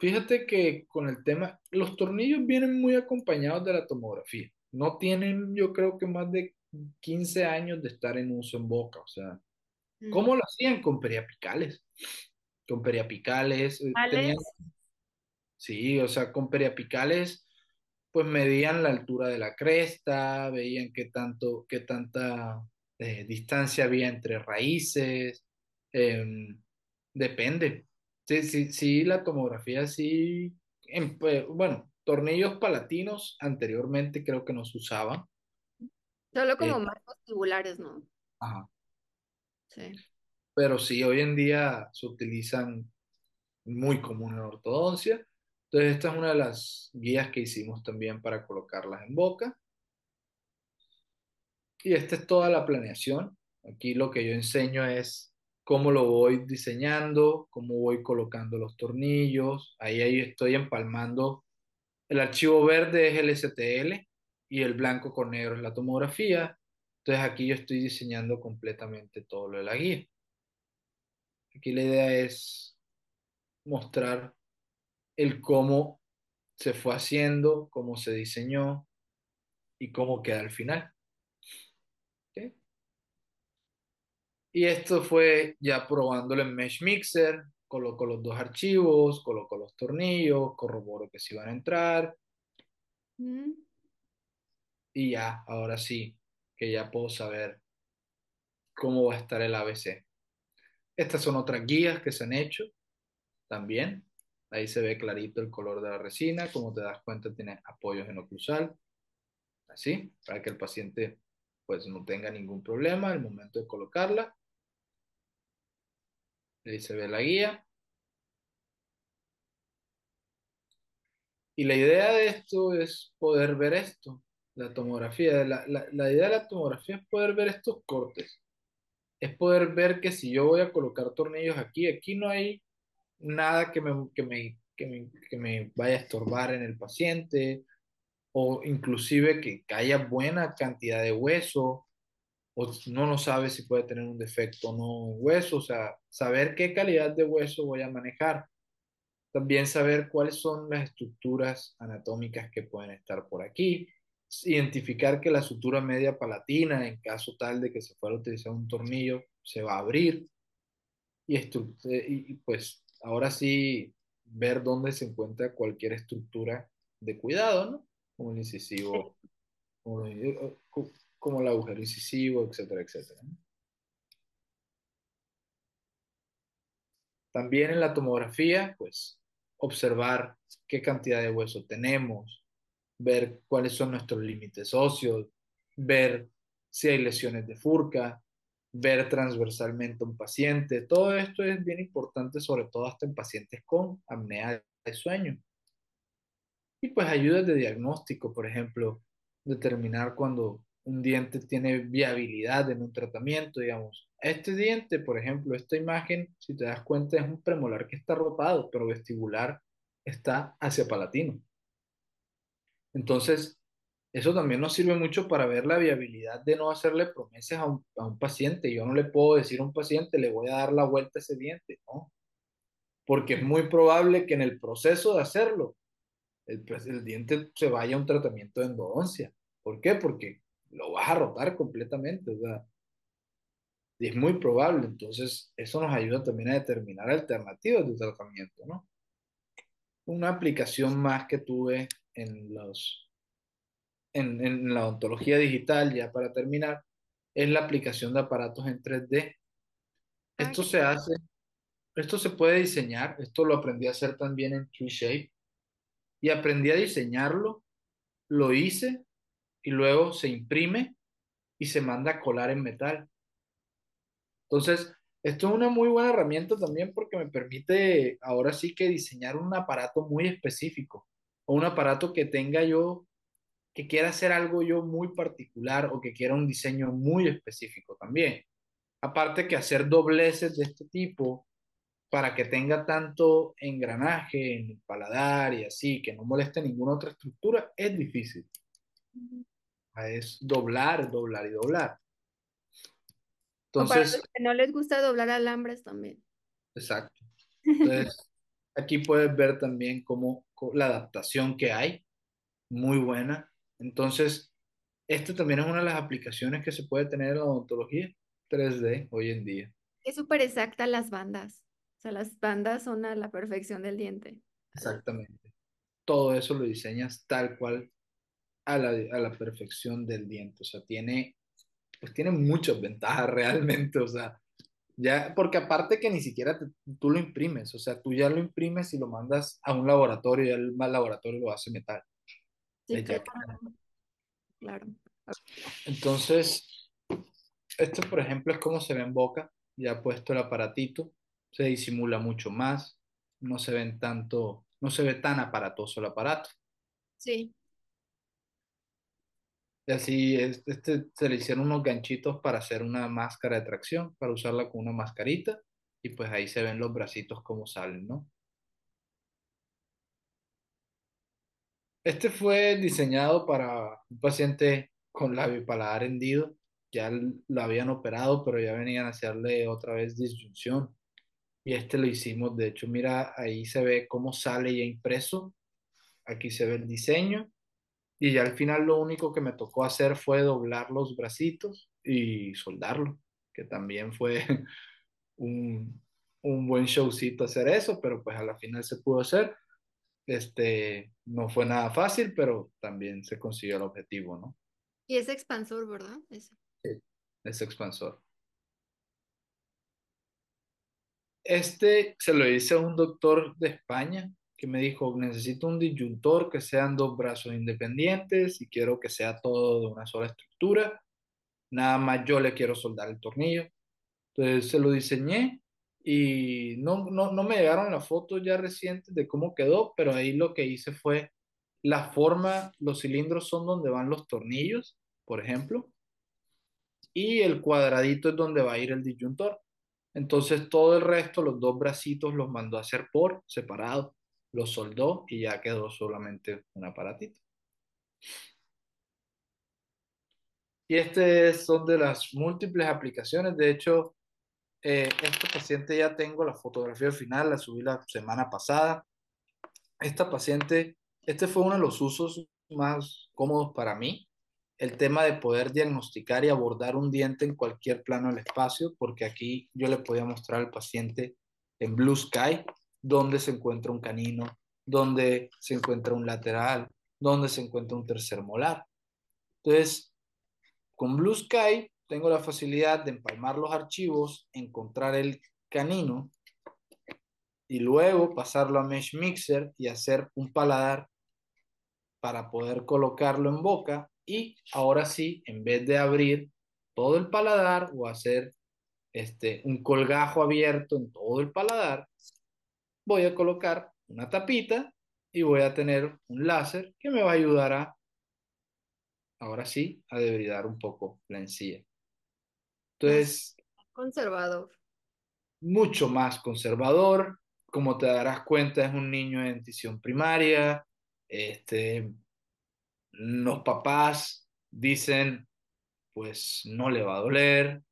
S2: Fíjate que con el tema, los tornillos vienen muy acompañados de la tomografía. No tienen, yo creo que más de 15 años de estar en uso en boca. O sea, ¿cómo lo hacían? Con periapicales con periapicales. Eh, tenían, sí, o sea, con periapicales, pues medían la altura de la cresta, veían qué tanto, qué tanta eh, distancia había entre raíces. Em, depende. Sí, sí, sí, la tomografía sí. Pues, bueno, tornillos palatinos anteriormente creo que no se usaban.
S1: Solo como eh, marcos tubulares, ¿no?
S2: Ajá.
S1: Sí
S2: pero sí, hoy en día se utilizan muy común en ortodoncia. Entonces, esta es una de las guías que hicimos también para colocarlas en boca. Y esta es toda la planeación. Aquí lo que yo enseño es cómo lo voy diseñando, cómo voy colocando los tornillos. Ahí, ahí estoy empalmando. El archivo verde es el STL y el blanco con negro es la tomografía. Entonces aquí yo estoy diseñando completamente todo lo de la guía. Aquí la idea es mostrar el cómo se fue haciendo, cómo se diseñó y cómo queda al final. Y esto fue ya probándolo en Mesh Mixer, coloco los dos archivos, coloco los tornillos, corroboro que se van a entrar.
S1: Mm.
S2: Y ya, ahora sí, que ya puedo saber cómo va a estar el ABC. Estas son otras guías que se han hecho también. Ahí se ve clarito el color de la resina. Como te das cuenta, tiene apoyos en oclusal. Así, para que el paciente pues no tenga ningún problema al momento de colocarla. Ahí se ve la guía. Y la idea de esto es poder ver esto, la tomografía. La, la, la idea de la tomografía es poder ver estos cortes. Es poder ver que si yo voy a colocar tornillos aquí, aquí no hay nada que me, que me, que me, que me vaya a estorbar en el paciente, o inclusive que, haya buena cantidad de hueso, o no lo sabe si puede tener un defecto o no en hueso, o sea, saber qué calidad de hueso voy a manejar. También saber cuáles son las estructuras anatómicas que pueden estar por aquí. Identificar que la sutura media palatina, en caso tal de que se fuera a utilizar un tornillo, se va a abrir. Y, y pues ahora sí ver dónde se encuentra cualquier estructura de cuidado, ¿no? Como el incisivo, como, como el agujero incisivo, etcétera, etcétera. También en la tomografía, pues observar qué cantidad de hueso tenemos, ver cuáles son nuestros límites óseos, ver si hay lesiones de furca, ver transversalmente a un paciente. Todo esto es bien importante, sobre todo hasta en pacientes con apnea de sueño. Y pues ayudas de diagnóstico, por ejemplo, determinar cuando un diente tiene viabilidad en un tratamiento, digamos. Este diente, por ejemplo, esta imagen, si te das cuenta, es un premolar que está rotado, pero vestibular está hacia palatino. Entonces, eso también nos sirve mucho para ver la viabilidad de no hacerle promesas a un, paciente. Yo no le puedo decir a un paciente, le voy a dar la vuelta a ese diente, ¿no? Porque es muy probable que en el proceso de hacerlo, el, el diente se vaya a un tratamiento de endodoncia. ¿Por qué? Porque lo vas a rotar completamente, o sea, y es muy probable, entonces eso nos ayuda también a determinar alternativas de tratamiento, ¿no? Una aplicación más que tuve en los en, en la odontología digital, ya para terminar, es la aplicación de aparatos en 3D. Esto se hace, esto se puede diseñar, esto lo aprendí a hacer también en TreeShape y aprendí a diseñarlo, lo hice y luego se imprime y se manda a colar en metal. Entonces, esto es una muy buena herramienta también porque me permite ahora sí que diseñar un aparato muy específico o un aparato que tenga yo, que quiera hacer algo yo muy particular o que quiera un diseño muy específico también. Aparte que hacer dobleces de este tipo para que tenga tanto engranaje en el paladar y así, que no moleste ninguna otra estructura, es difícil. Es doblar, doblar y doblar.
S1: Entonces, para que no les gusta doblar alambres también.
S2: Exacto. Entonces, aquí puedes ver también cómo la adaptación que hay, muy buena. Entonces, esta también es una de las aplicaciones que se puede tener en la odontología 3D hoy en día.
S1: Es súper exacta las bandas. O sea, las bandas son a la perfección del diente.
S2: Exactamente. Todo eso lo diseñas tal cual a la, a la perfección del diente. O sea, tiene pues tiene muchas ventajas (laughs) realmente, o sea, ya, porque aparte que ni siquiera tú lo imprimes, o sea, tú ya lo imprimes y lo mandas a un laboratorio y el laboratorio lo hace metal. Sí, claro. claro. Entonces, esto por ejemplo es como se ve en boca, ya puesto el aparatito, se disimula mucho más, no se ven tanto, no se ve tan aparatoso el aparato.
S1: Sí.
S2: Y así este, se le hicieron unos ganchitos para hacer una máscara de tracción, para usarla con una mascarita, y pues ahí se ven los bracitos como salen, ¿no? Este fue diseñado para un paciente con labio paladar hendido, ya lo habían operado, pero ya venían a hacerle otra vez disyunción. Y este lo hicimos, de hecho, mira, ahí se ve cómo sale ya impreso. Aquí se ve el diseño y ya al final lo único que me tocó hacer fue doblar los bracitos y soldarlo, que también fue (laughs) un, un buen showcito hacer eso, pero pues a la final se pudo hacer. Este, no fue nada fácil, pero también se consiguió el objetivo, ¿no?
S1: Y es expansor, ¿verdad?
S2: Sí, es expansor. Este se lo hice a un doctor de España que me dijo, necesito un disyuntor que sean dos brazos independientes y quiero que sea todo de una sola estructura. Nada más yo le quiero soldar el tornillo. Entonces se lo diseñé y no, no, no me llegaron las fotos ya recientes de cómo quedó, pero ahí lo que hice fue la forma, los cilindros son donde van los tornillos, por ejemplo, y el cuadradito es donde va a ir el disyuntor. Entonces todo el resto, los dos bracitos los mandó a hacer por separado, los soldó y ya quedó solamente un aparatito. Y este son de las múltiples aplicaciones. De hecho, eh, este paciente ya tengo la fotografía final, la subí la semana pasada. Esta paciente, este fue uno de los usos más cómodos para mí, el tema de poder diagnosticar y abordar un diente en cualquier plano del espacio, porque aquí yo le podía mostrar al paciente en Blue Sky dónde se encuentra un canino, dónde se encuentra un lateral, dónde se encuentra un tercer molar. Entonces, con Blue Sky tengo la facilidad de empalmar los archivos, encontrar el canino y luego pasarlo a Mesh Mixer y hacer un paladar para poder colocarlo en boca y ahora sí, en vez de abrir todo el paladar o hacer este, un colgajo abierto en todo el paladar, voy a colocar una tapita y voy a tener un láser que me va a ayudar a, ahora sí, a debridar un poco la encía. Entonces,
S1: conservador.
S2: Mucho más conservador. Como te darás cuenta, es un niño de dentición primaria. Este, los papás dicen, pues no le va a doler,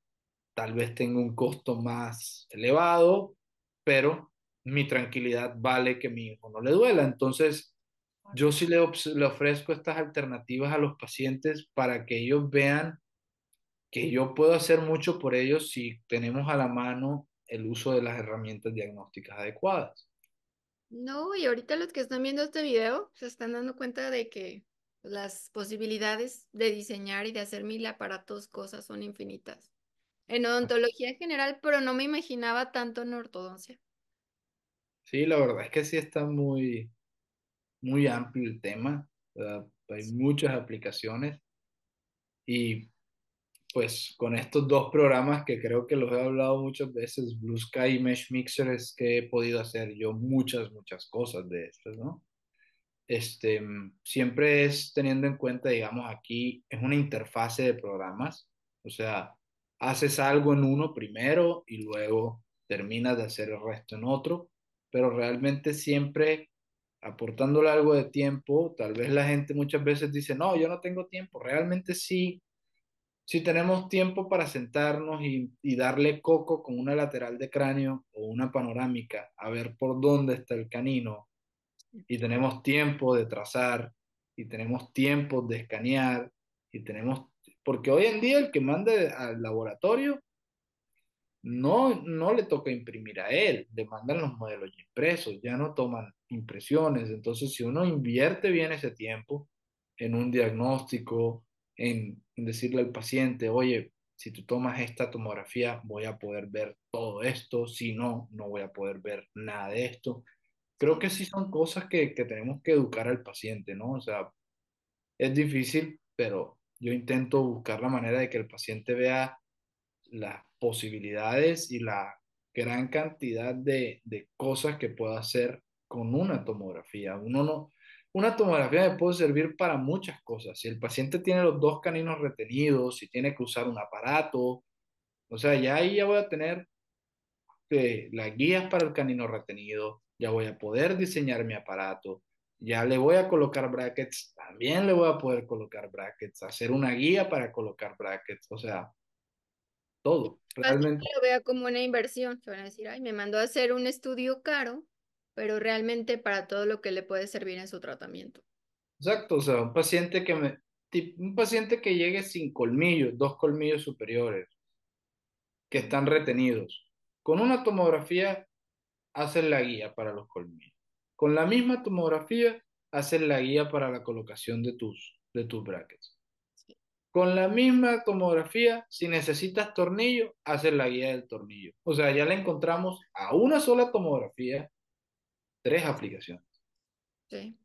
S2: tal vez tenga un costo más elevado, pero mi tranquilidad vale que mi hijo no le duela. Entonces, yo sí le, le ofrezco estas alternativas a los pacientes para que ellos vean que yo puedo hacer mucho por ellos si tenemos a la mano el uso de las herramientas diagnósticas adecuadas.
S1: No, y ahorita los que están viendo este video se están dando cuenta de que las posibilidades de diseñar y de hacer mil aparatos, cosas son infinitas. En odontología general, pero no me imaginaba tanto en ortodoncia.
S2: Sí, la verdad es que sí está muy, muy amplio el tema. Hay muchas aplicaciones y pues con estos dos programas que creo que los he hablado muchas veces, Blue Sky y Mesh Mixer, es que he podido hacer yo muchas, muchas cosas de estas, ¿no? Este, siempre es teniendo en cuenta, digamos, aquí es una interfase de programas, o sea, haces algo en uno primero y luego terminas de hacer el resto en otro, pero realmente siempre aportándole algo de tiempo, tal vez la gente muchas veces dice, no, yo no tengo tiempo, realmente sí si tenemos tiempo para sentarnos y, darle coco con una lateral de cráneo o una panorámica a ver por dónde está el canino. Y tenemos tiempo de trazar y tenemos tiempo de escanear y tenemos, porque hoy en día el que manda al laboratorio no, no le toca imprimir a él, le mandan los modelos impresos, ya no toman impresiones, entonces si uno invierte bien ese tiempo en un diagnóstico, en, decirle al paciente, oye, si tú tomas esta tomografía voy a poder ver todo esto, si no, no voy a poder ver nada de esto. Creo que sí son cosas que, que tenemos que educar al paciente, ¿no? O sea, es difícil, pero yo intento buscar la manera de que el paciente vea las posibilidades y la gran cantidad de, de cosas que pueda hacer con una tomografía. Uno no, una tomografía me puede servir para muchas cosas. Si el paciente tiene los dos caninos retenidos, si tiene que usar un aparato, o sea, ya ahí ya voy a tener eh, las guías para el canino retenido, ya voy a poder diseñar mi aparato, ya le voy a colocar brackets, también le voy a poder colocar brackets, hacer una guía para colocar brackets, o sea, todo.
S1: Realmente. lo vea como una inversión, se van a decir, ay, me mandó a hacer un estudio caro pero realmente para todo lo que le puede servir en su tratamiento.
S2: Exacto, o sea, un paciente que me, un paciente que llegue sin colmillos, dos colmillos superiores, que están retenidos. Con una tomografía hacen la guía para los colmillos. Con la misma tomografía hacen la guía para la colocación de tus, de tus brackets. Con la misma tomografía, si necesitas tornillo, hacen la guía del tornillo. O sea, ya le encontramos a una sola tomografía tres aplicaciones. Sí.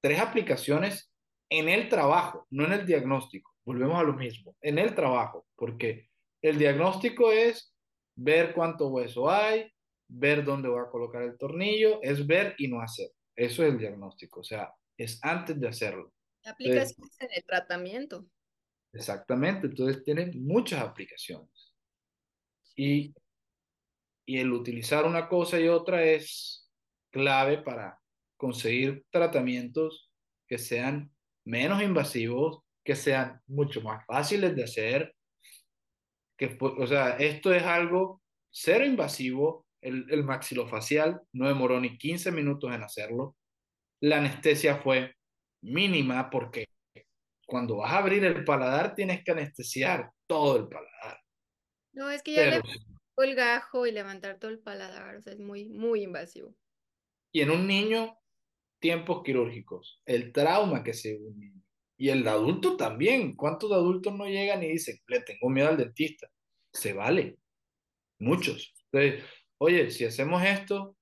S2: Tres aplicaciones en el trabajo, no en el diagnóstico. Volvemos a lo mismo, en el trabajo, porque el diagnóstico es ver cuánto hueso hay, ver dónde va a colocar el tornillo, es ver y no hacer. Eso es el diagnóstico, o sea, es antes de hacerlo.
S1: Aplicaciones en el tratamiento.
S2: Exactamente, entonces tiene muchas aplicaciones. Y, y el utilizar una cosa y otra es clave para conseguir tratamientos que sean menos invasivos, que sean mucho más fáciles de hacer, que, o sea, esto es algo cero invasivo, el, el maxilofacial no demoró ni 15 minutos en hacerlo, la anestesia fue mínima porque cuando vas a abrir el paladar tienes que anestesiar todo el paladar.
S1: No, es que ya Pero, le el gajo y levantar todo el paladar, o sea, es muy, muy invasivo.
S2: Y en un niño, tiempos quirúrgicos, el trauma que se un niño. Y el adulto también. ¿Cuántos adultos no llegan y dicen, le tengo miedo al dentista? Se vale. Muchos. Entonces, oye, si hacemos esto,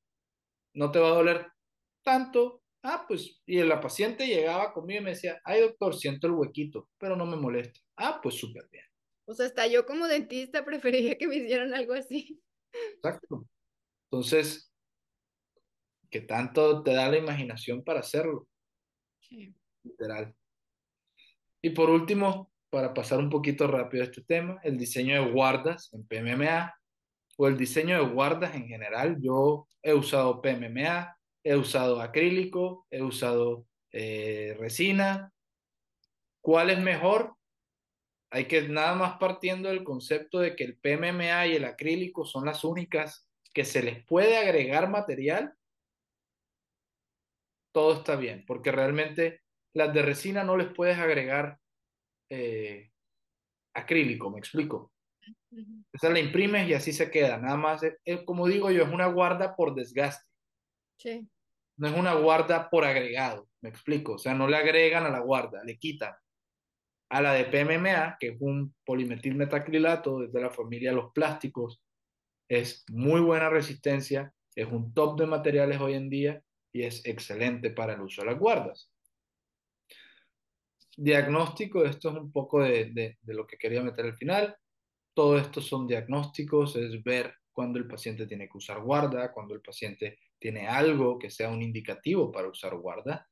S2: no te va a doler tanto. Ah, pues, y la paciente llegaba conmigo y me decía, ay doctor, siento el huequito, pero no me molesta. Ah, pues súper bien.
S1: O sea, hasta yo como dentista (laughs) preferiría que me hicieran algo así.
S2: Exacto. Entonces, ¿qué tanto te da la imaginación para hacerlo? Sí. Literal. Y por último, para pasar un poquito rápido a este tema, el diseño de guardas en PMMA o el diseño de guardas en general. Yo he usado PMMA, he usado acrílico, he usado eh, resina. ¿Cuál es mejor? Hay que nada más partiendo del concepto de que el PMMA y el acrílico son las únicas que se les puede agregar material, todo está bien, porque realmente las de resina no les puedes agregar eh, acrílico, me explico. Esa la imprimes y así se queda. Nada más, como digo yo, es una guarda por desgaste. No es una guarda por agregado, me explico. O sea, no le agregan a la guarda, le quitan. A la de PMMA, que es un polimetil metacrilato desde la familia de los plásticos, es muy buena resistencia, es un top de materiales hoy en día y es excelente para el uso de las guardas diagnóstico, esto es un poco de, lo que quería meter al final. Todo esto son diagnósticos, es ver cuando el paciente tiene que usar guarda, cuando el paciente tiene algo que sea un indicativo para usar guarda.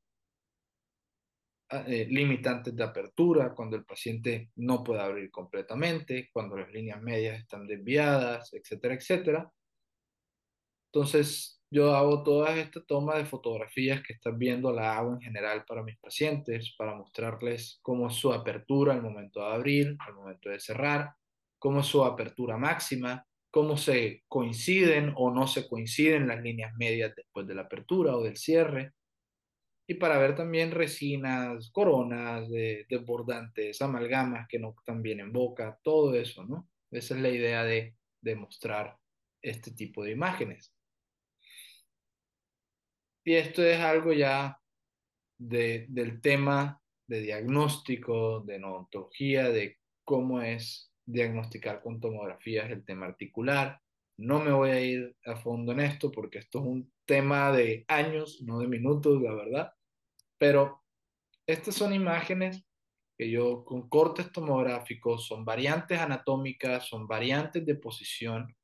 S2: Ah, eh, limitantes de apertura, cuando el paciente no puede abrir completamente, cuando las líneas medias están desviadas, etcétera, etcétera. Entonces, yo hago todas estas tomas de fotografías que estás viendo, la hago en general para mis pacientes, para mostrarles cómo es su apertura al momento de abrir, al momento de cerrar, cómo es su apertura máxima, cómo se coinciden o no se coinciden las líneas medias después de la apertura o del cierre. Y para ver también resinas, coronas, desbordantes, amalgamas que no bien en boca, todo eso, ¿no? Esa es la idea de, de mostrar este tipo de imágenes. Y esto es algo ya de, del tema de diagnóstico, de neurología, de cómo es diagnosticar con tomografías el tema articular. No me voy a ir a fondo en esto porque esto es un tema de años, no de minutos, la verdad. Pero estas son imágenes que yo con cortes tomográficos, son variantes anatómicas, son variantes de posición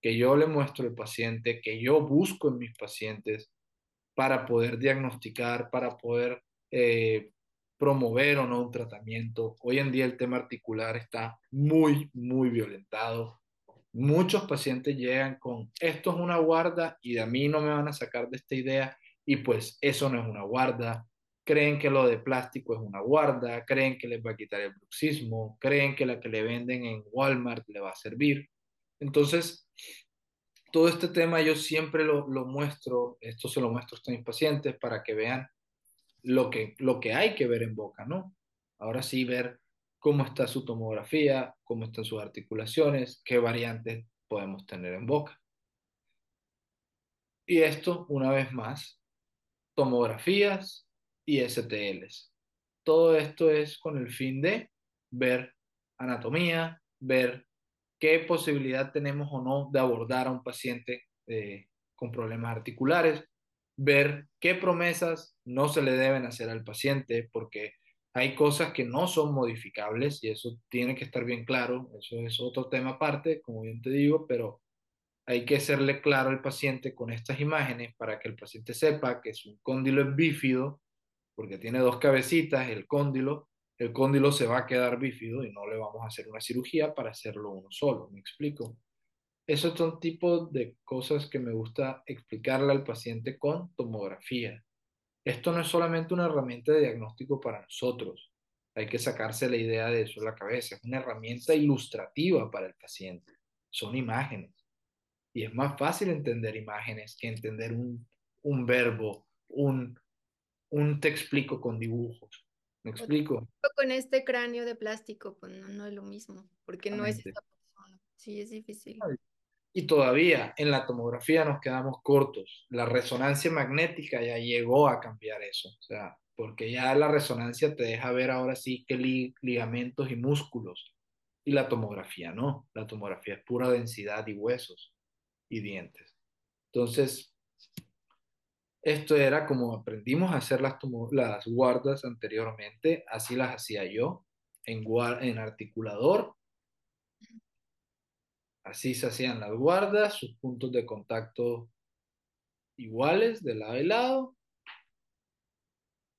S2: que yo le muestro al paciente, que yo busco en mis pacientes para poder diagnosticar, para poder eh, promover o no un tratamiento. Hoy en día el tema articular está muy, muy violentado. Muchos pacientes llegan con, esto es una guarda y de a mí no me van a sacar de esta idea y pues eso no es una guarda. Creen que lo de plástico es una guarda, creen que les va a quitar el bruxismo, creen que la que le venden en Walmart le va a servir. Entonces, todo este tema yo siempre lo, muestro, esto se lo muestro a mis pacientes para que vean lo que, lo que hay que ver en boca, ¿no? Ahora sí ver cómo está su tomografía, cómo están sus articulaciones, qué variantes podemos tener en boca. Y esto, una vez más, tomografías y STLs. Todo esto es con el fin de ver anatomía, ver qué posibilidad tenemos o no de abordar a un paciente eh, con problemas articulares, ver qué promesas no se le deben hacer al paciente, porque Hay cosas que no son modificables y eso tiene que estar bien claro. Eso es otro tema aparte, como bien te digo, pero hay que hacerle claro al paciente con estas imágenes para que el paciente sepa que es un cóndilo es bífido, porque tiene dos cabecitas, el cóndilo, el cóndilo se va a quedar bífido y no le vamos a hacer una cirugía para hacerlo uno solo, ¿me explico? Esos son tipos de cosas que me gusta explicarle al paciente con tomografía. Esto no es solamente una herramienta de diagnóstico para nosotros. Hay que sacarse la idea de eso en la cabeza. Es una herramienta ilustrativa para el paciente. Son imágenes. Y es más fácil entender imágenes que entender un, un verbo, un, un te explico con dibujos. ¿Me explico?
S1: Con este cráneo de plástico, pues no, no es lo mismo, porque no es esa persona. Sí, es difícil.
S2: Y todavía en la tomografía nos quedamos cortos. La resonancia magnética ya llegó a cambiar eso. O sea, porque ya la resonancia te deja ver ahora sí que ligamentos y músculos. Y la tomografía no. La tomografía es pura densidad y huesos y dientes. Entonces, esto era como aprendimos a hacer las, las guardas anteriormente, así las hacía yo, en, en articulador. Así se hacían las guardas, sus puntos de contacto iguales de lado y lado.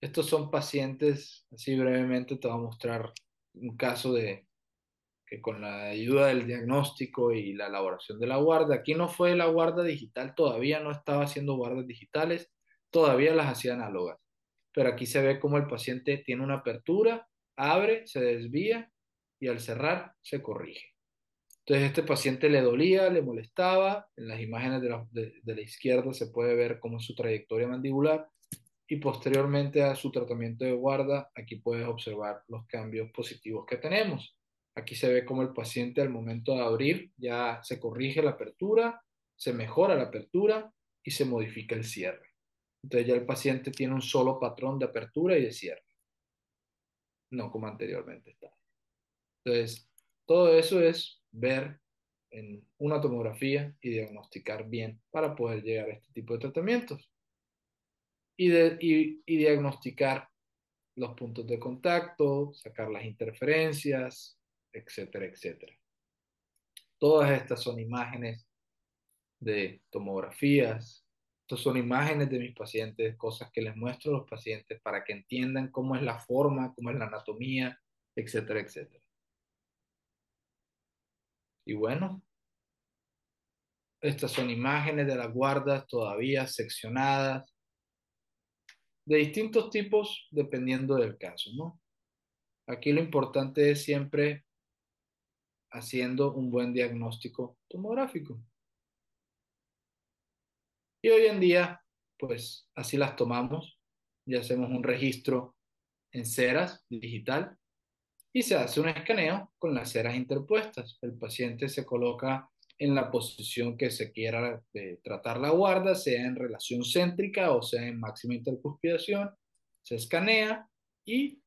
S2: Estos son pacientes, así brevemente te voy a mostrar un caso de que con la ayuda del diagnóstico y la elaboración de la guarda, aquí no fue la guarda digital, todavía no estaba haciendo guardas digitales, todavía las hacía análogas. Pero aquí se ve como el paciente tiene una apertura, abre, se desvía y al cerrar se corrige. Entonces este paciente le dolía, le molestaba, en las imágenes de la, de la izquierda se puede ver cómo es su trayectoria mandibular y posteriormente a su tratamiento de guarda, aquí puedes observar los cambios positivos que tenemos. Aquí se ve como el paciente al momento de abrir ya se corrige la apertura, se mejora la apertura y se modifica el cierre. Entonces ya el paciente tiene un solo patrón de apertura y de cierre, no como anteriormente estaba. Entonces, todo eso es ver en una tomografía y diagnosticar bien para poder llegar a este tipo de tratamientos. Y, de, y, diagnosticar los puntos de contacto, sacar las interferencias, etcétera, etcétera. Todas estas son imágenes de tomografías, estas son imágenes de mis pacientes, cosas que les muestro a los pacientes para que entiendan cómo es la forma, cómo es la anatomía, etcétera, etcétera. Y bueno, estas son imágenes de las guardas todavía seccionadas, de distintos tipos dependiendo del caso, ¿no? Aquí lo importante es siempre haciendo un buen diagnóstico tomográfico. Y hoy en día, pues así las tomamos y hacemos un registro en ceras digital y se hace un escaneo con las ceras interpuestas. El paciente se coloca en la posición que se quiera eh, tratar la guarda, sea en relación céntrica o sea en máxima intercuspidación, se escanea y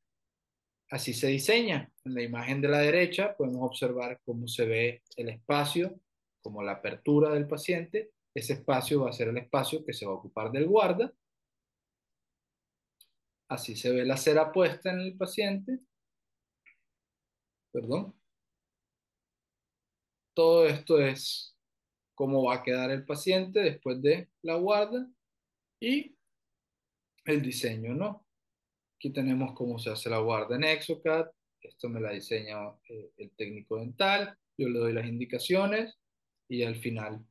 S2: Así se diseña. En la imagen de la derecha podemos observar cómo se ve el espacio, como la apertura del paciente. Ese espacio va a ser el espacio que se va a ocupar del guarda. Así se ve la cera puesta en el paciente. Perdón. Todo esto es cómo va a quedar el paciente después de la guarda y el diseño, ¿no? Aquí tenemos cómo se hace la guarda en Exocad. Esto me la diseña eh, el técnico dental. Yo le doy las indicaciones y al final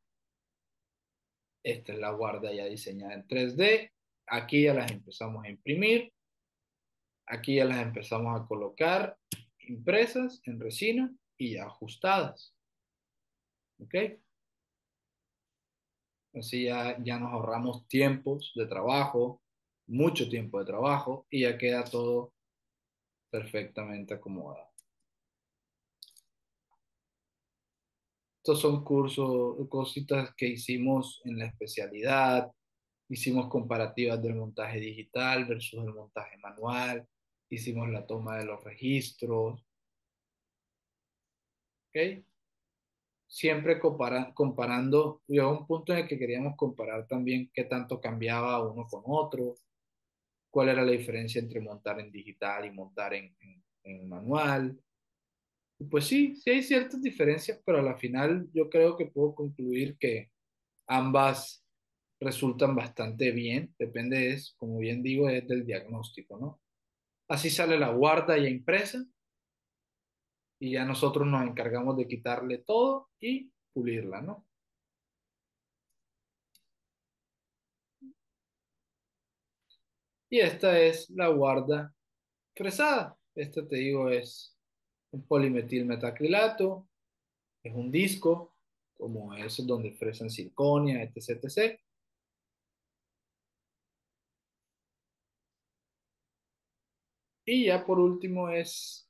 S2: esta es la guarda ya diseñada en 3D. Aquí ya las empezamos a imprimir. Aquí ya las empezamos a colocar impresas en resina y ajustadas. ¿Ok? Así ya, ya nos ahorramos tiempos de trabajo, mucho tiempo de trabajo y ya queda todo perfectamente acomodado. Estos son cursos, cositas que hicimos en la especialidad. Hicimos comparativas del montaje digital versus el montaje manual. Hicimos la toma de los registros. ¿Ok? Siempre comparando, llegó un punto en el que queríamos comparar también qué tanto cambiaba uno con otro cuál era la diferencia entre montar en digital y montar en, en, en manual. Y pues sí, sí hay ciertas diferencias, pero a la final yo creo que puedo concluir que ambas resultan bastante bien, depende, es, como bien digo, es del diagnóstico, ¿no? Así sale la guarda ya impresa y ya nosotros nos encargamos de quitarle todo y pulirla, ¿no? Y esta es la guarda fresada. Esta te digo es un polimetilmetacrilato, es un disco, como es donde fresan circonia, etc, etc. Y ya por último es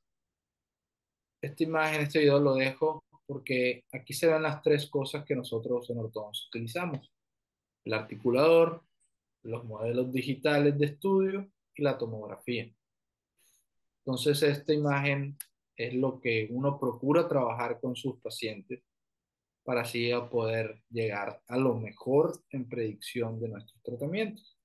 S2: esta imagen, este video lo dejo porque aquí se ven las tres cosas que nosotros en ortodoncia utilizamos. El articulador, los modelos digitales de estudio y la tomografía. Entonces esta imagen es lo que uno procura trabajar con sus pacientes para así poder llegar a lo mejor en predicción de nuestros tratamientos.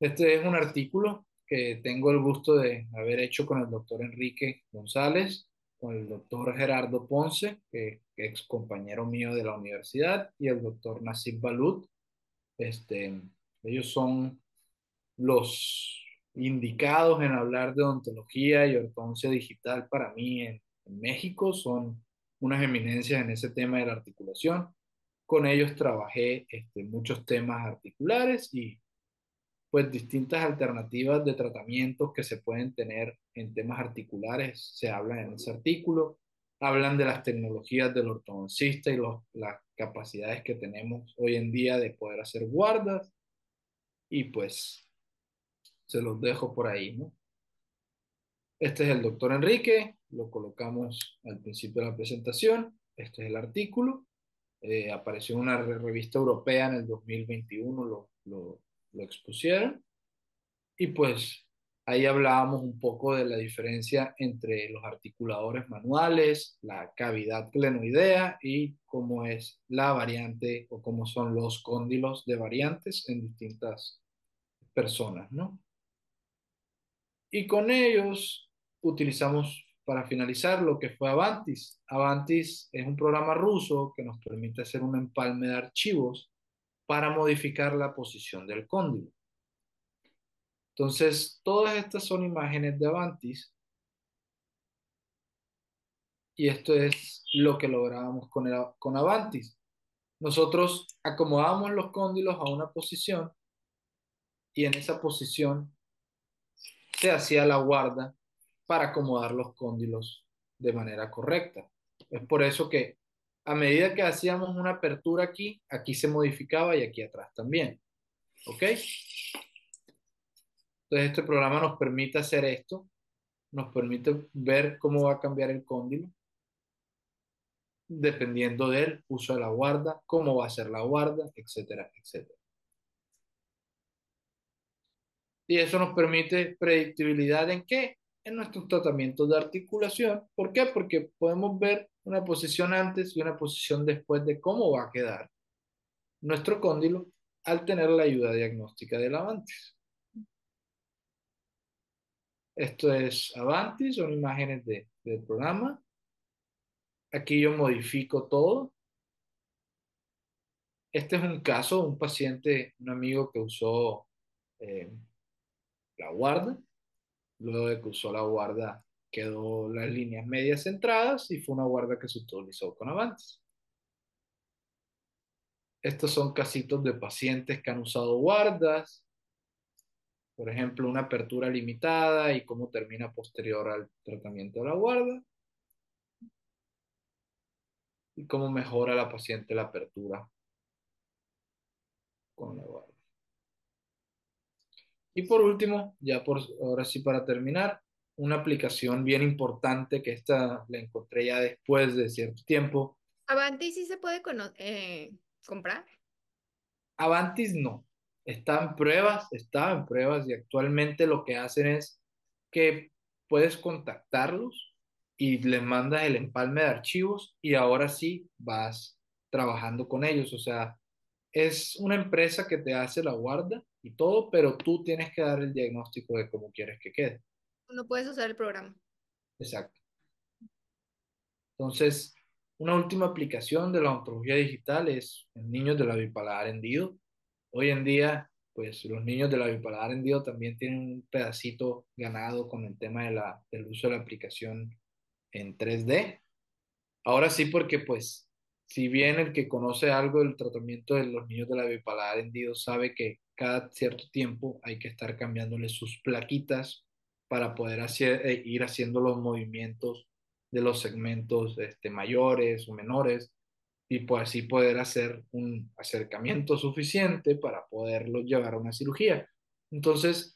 S2: Este es un artículo que tengo el gusto de haber hecho con el doctor Enrique González, con el doctor Gerardo Ponce, que, es compañero mío de la universidad, y el doctor Nasib Balut. Este, ellos son los indicados en hablar de odontología y ortodoncia digital para mí en, en México, son unas eminencias en ese tema de la articulación. Con ellos trabajé este, muchos temas articulares y pues distintas alternativas de tratamientos que se pueden tener en temas articulares, se habla en ese artículo, hablan de las tecnologías del ortodoncista y los, las capacidades que tenemos hoy en día de poder hacer guardas. Y pues se los dejo por ahí, ¿no? Este es el doctor Enrique, lo colocamos al principio de la presentación, este es el artículo, eh, apareció en una revista europea en el 2021, lo, lo, lo expusieron. Y pues ahí hablábamos un poco de la diferencia entre los articuladores manuales, la cavidad glenoidea y cómo es la variante o cómo son los cóndilos de variantes en distintas personas, ¿no? Y con ellos utilizamos para finalizar lo que fue Avantis. Avantis es un programa ruso que nos permite hacer un empalme de archivos para modificar la posición del cóndilo. Entonces, todas estas son imágenes de Avantis y esto es lo que lográbamos con, el, Avantis. Nosotros acomodábamos los cóndilos a una posición y en esa posición se hacía la guarda para acomodar los cóndilos de manera correcta. Es por eso que a medida que hacíamos una apertura aquí, aquí se modificaba y aquí atrás también. ¿Ok? Entonces este programa nos permite hacer esto, nos permite ver cómo va a cambiar el cóndilo, dependiendo del uso de la guarda, cómo va a ser la guarda, etcétera, etcétera. Y eso nos permite predictibilidad en qué? En nuestros tratamientos de articulación. ¿Por qué? Porque podemos ver una posición antes y una posición después de cómo va a quedar nuestro cóndilo al tener la ayuda diagnóstica del Avantis. Esto es Avantis, son imágenes de, del programa. Aquí yo modifico todo. Este es un caso, un paciente, un amigo que usó eh, la guarda. Luego de que usó la guarda, quedó las líneas medias centradas y fue una guarda que se utilizó con Avantis. Estos son casitos de pacientes que han usado guardas, por ejemplo, una apertura limitada y cómo termina posterior al tratamiento de la guarda. Y cómo mejora la paciente la apertura con la guarda. Y por último, ya por ahora sí para terminar, una aplicación bien importante que esta la encontré ya después de cierto tiempo.
S1: ¿Avantis sí se puede eh, comprar?
S2: Avantis no. Está en pruebas, está en pruebas y actualmente lo que hacen es que puedes contactarlos y les mandas el empalme de archivos y ahora sí vas trabajando con ellos. O sea, es una empresa que te hace la guarda y todo, pero tú tienes que dar el diagnóstico de cómo quieres que quede.
S1: No puedes usar el programa.
S2: Exacto. Entonces, una última aplicación de la ontología digital es en niños de la bipolar hendido. Hoy en día, pues los niños de la bipolar hendido también tienen un pedacito ganado con el tema de la, del uso de la aplicación en 3D. Ahora sí, porque pues, si bien el que conoce algo del tratamiento de los niños de la bipolar hendido sabe que cada cierto tiempo hay que estar cambiándole sus plaquitas para poder hacer, eh, ir haciendo los movimientos de los segmentos este, mayores o menores y pues así poder hacer un acercamiento suficiente para poderlo llevar a una cirugía. Entonces,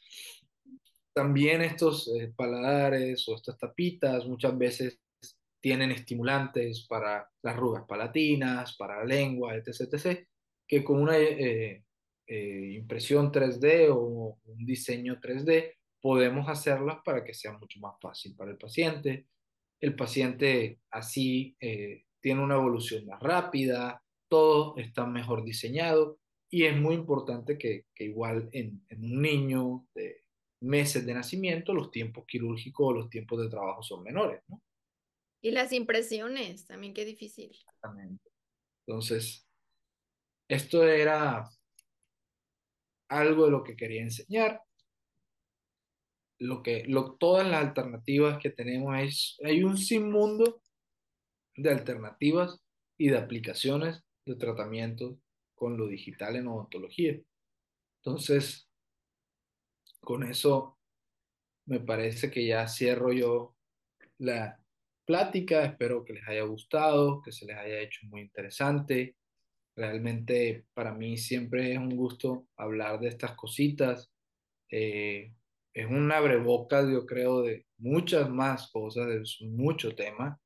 S2: también estos eh, paladares o estas tapitas muchas veces tienen estimulantes para las rugas palatinas, para la lengua, etc., etc., que con una eh, impresión 3D o un diseño 3D podemos hacerlas para que sea mucho más fácil para el paciente. El paciente así eh, tiene una evolución más rápida, todo está mejor diseñado y es muy importante que, que igual en, en, un niño de meses de nacimiento los tiempos quirúrgicos o los tiempos de trabajo son menores, ¿no?
S1: Y las impresiones, también qué difícil.
S2: Exactamente. Entonces, esto era algo de lo que quería enseñar lo que, lo, todas las alternativas que tenemos es, hay un sinmundo de alternativas y de aplicaciones de tratamiento con lo digital en odontología. Entonces, con eso me parece que ya cierro yo la plática. Espero que les haya gustado, que se les haya hecho muy interesante. Realmente para mí siempre es un gusto hablar de estas cositas. Eh, es un abrebocas, yo creo, de muchas más cosas, es mucho tema,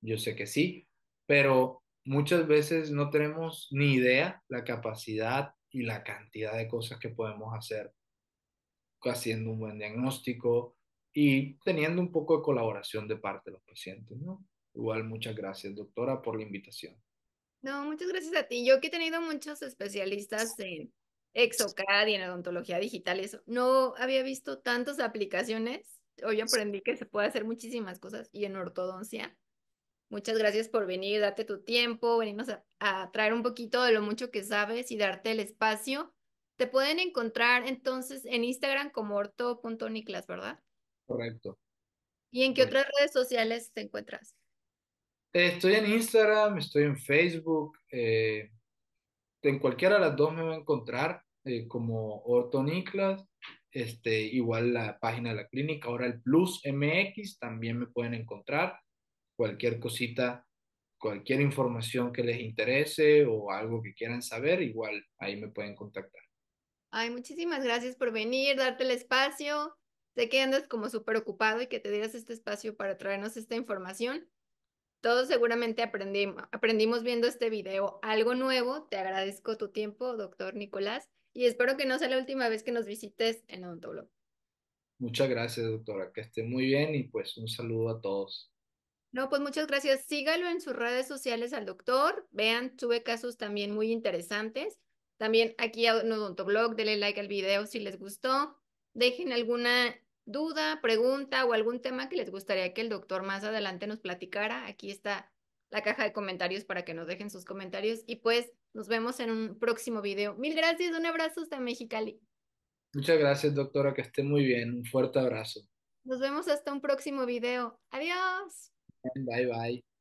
S2: yo sé que sí, pero muchas veces no tenemos ni idea la capacidad y la cantidad de cosas que podemos hacer haciendo un buen diagnóstico y teniendo un poco de colaboración de parte de los pacientes, ¿no? Igual, muchas gracias, doctora, por la invitación.
S1: No, muchas gracias a ti. Yo que he tenido muchos especialistas en Exocad y en odontología digital, eso. No había visto tantas aplicaciones. Hoy aprendí que se puede hacer muchísimas cosas y en ortodoncia. Muchas gracias por venir, darte tu tiempo, venirnos a, a traer un poquito de lo mucho que sabes y darte el espacio. Te pueden encontrar entonces en Instagram como orto.niclas, ¿verdad?
S2: Correcto.
S1: ¿Y en qué otras redes sociales te encuentras?
S2: Estoy en Instagram, estoy en Facebook, eh, en cualquiera de las dos me va a encontrar eh, como Ortoniclas, este, igual la página de la clínica, ahora el Plus MX también me pueden encontrar, cualquier cosita, cualquier información que les interese o algo que quieran saber, igual ahí me pueden contactar.
S1: Ay, muchísimas gracias por venir, darte el espacio. Sé que andas como súper ocupado y que te dieras este espacio para traernos esta información. Todos seguramente aprendimos, aprendimos viendo este video algo nuevo. Te agradezco tu tiempo, doctor Nicolás, y espero que no sea la última vez que nos visites en Odontoblog.
S2: Muchas gracias, doctora. Que esté muy bien y pues un saludo a todos.
S1: No, pues muchas gracias. Sígalo en sus redes sociales al doctor. Vean, sube casos también muy interesantes. También aquí en Odontoblog, denle like al video si les gustó. Dejen alguna duda, pregunta o algún tema que les gustaría que el doctor más adelante nos platicara, aquí está la caja de comentarios para que nos dejen sus comentarios y pues nos vemos en un próximo video. Mil gracias, un abrazo hasta Mexicali.
S2: Muchas gracias, doctora, que esté muy bien. Un fuerte abrazo.
S1: Nos vemos hasta un próximo video. Adiós.
S2: Bye, bye.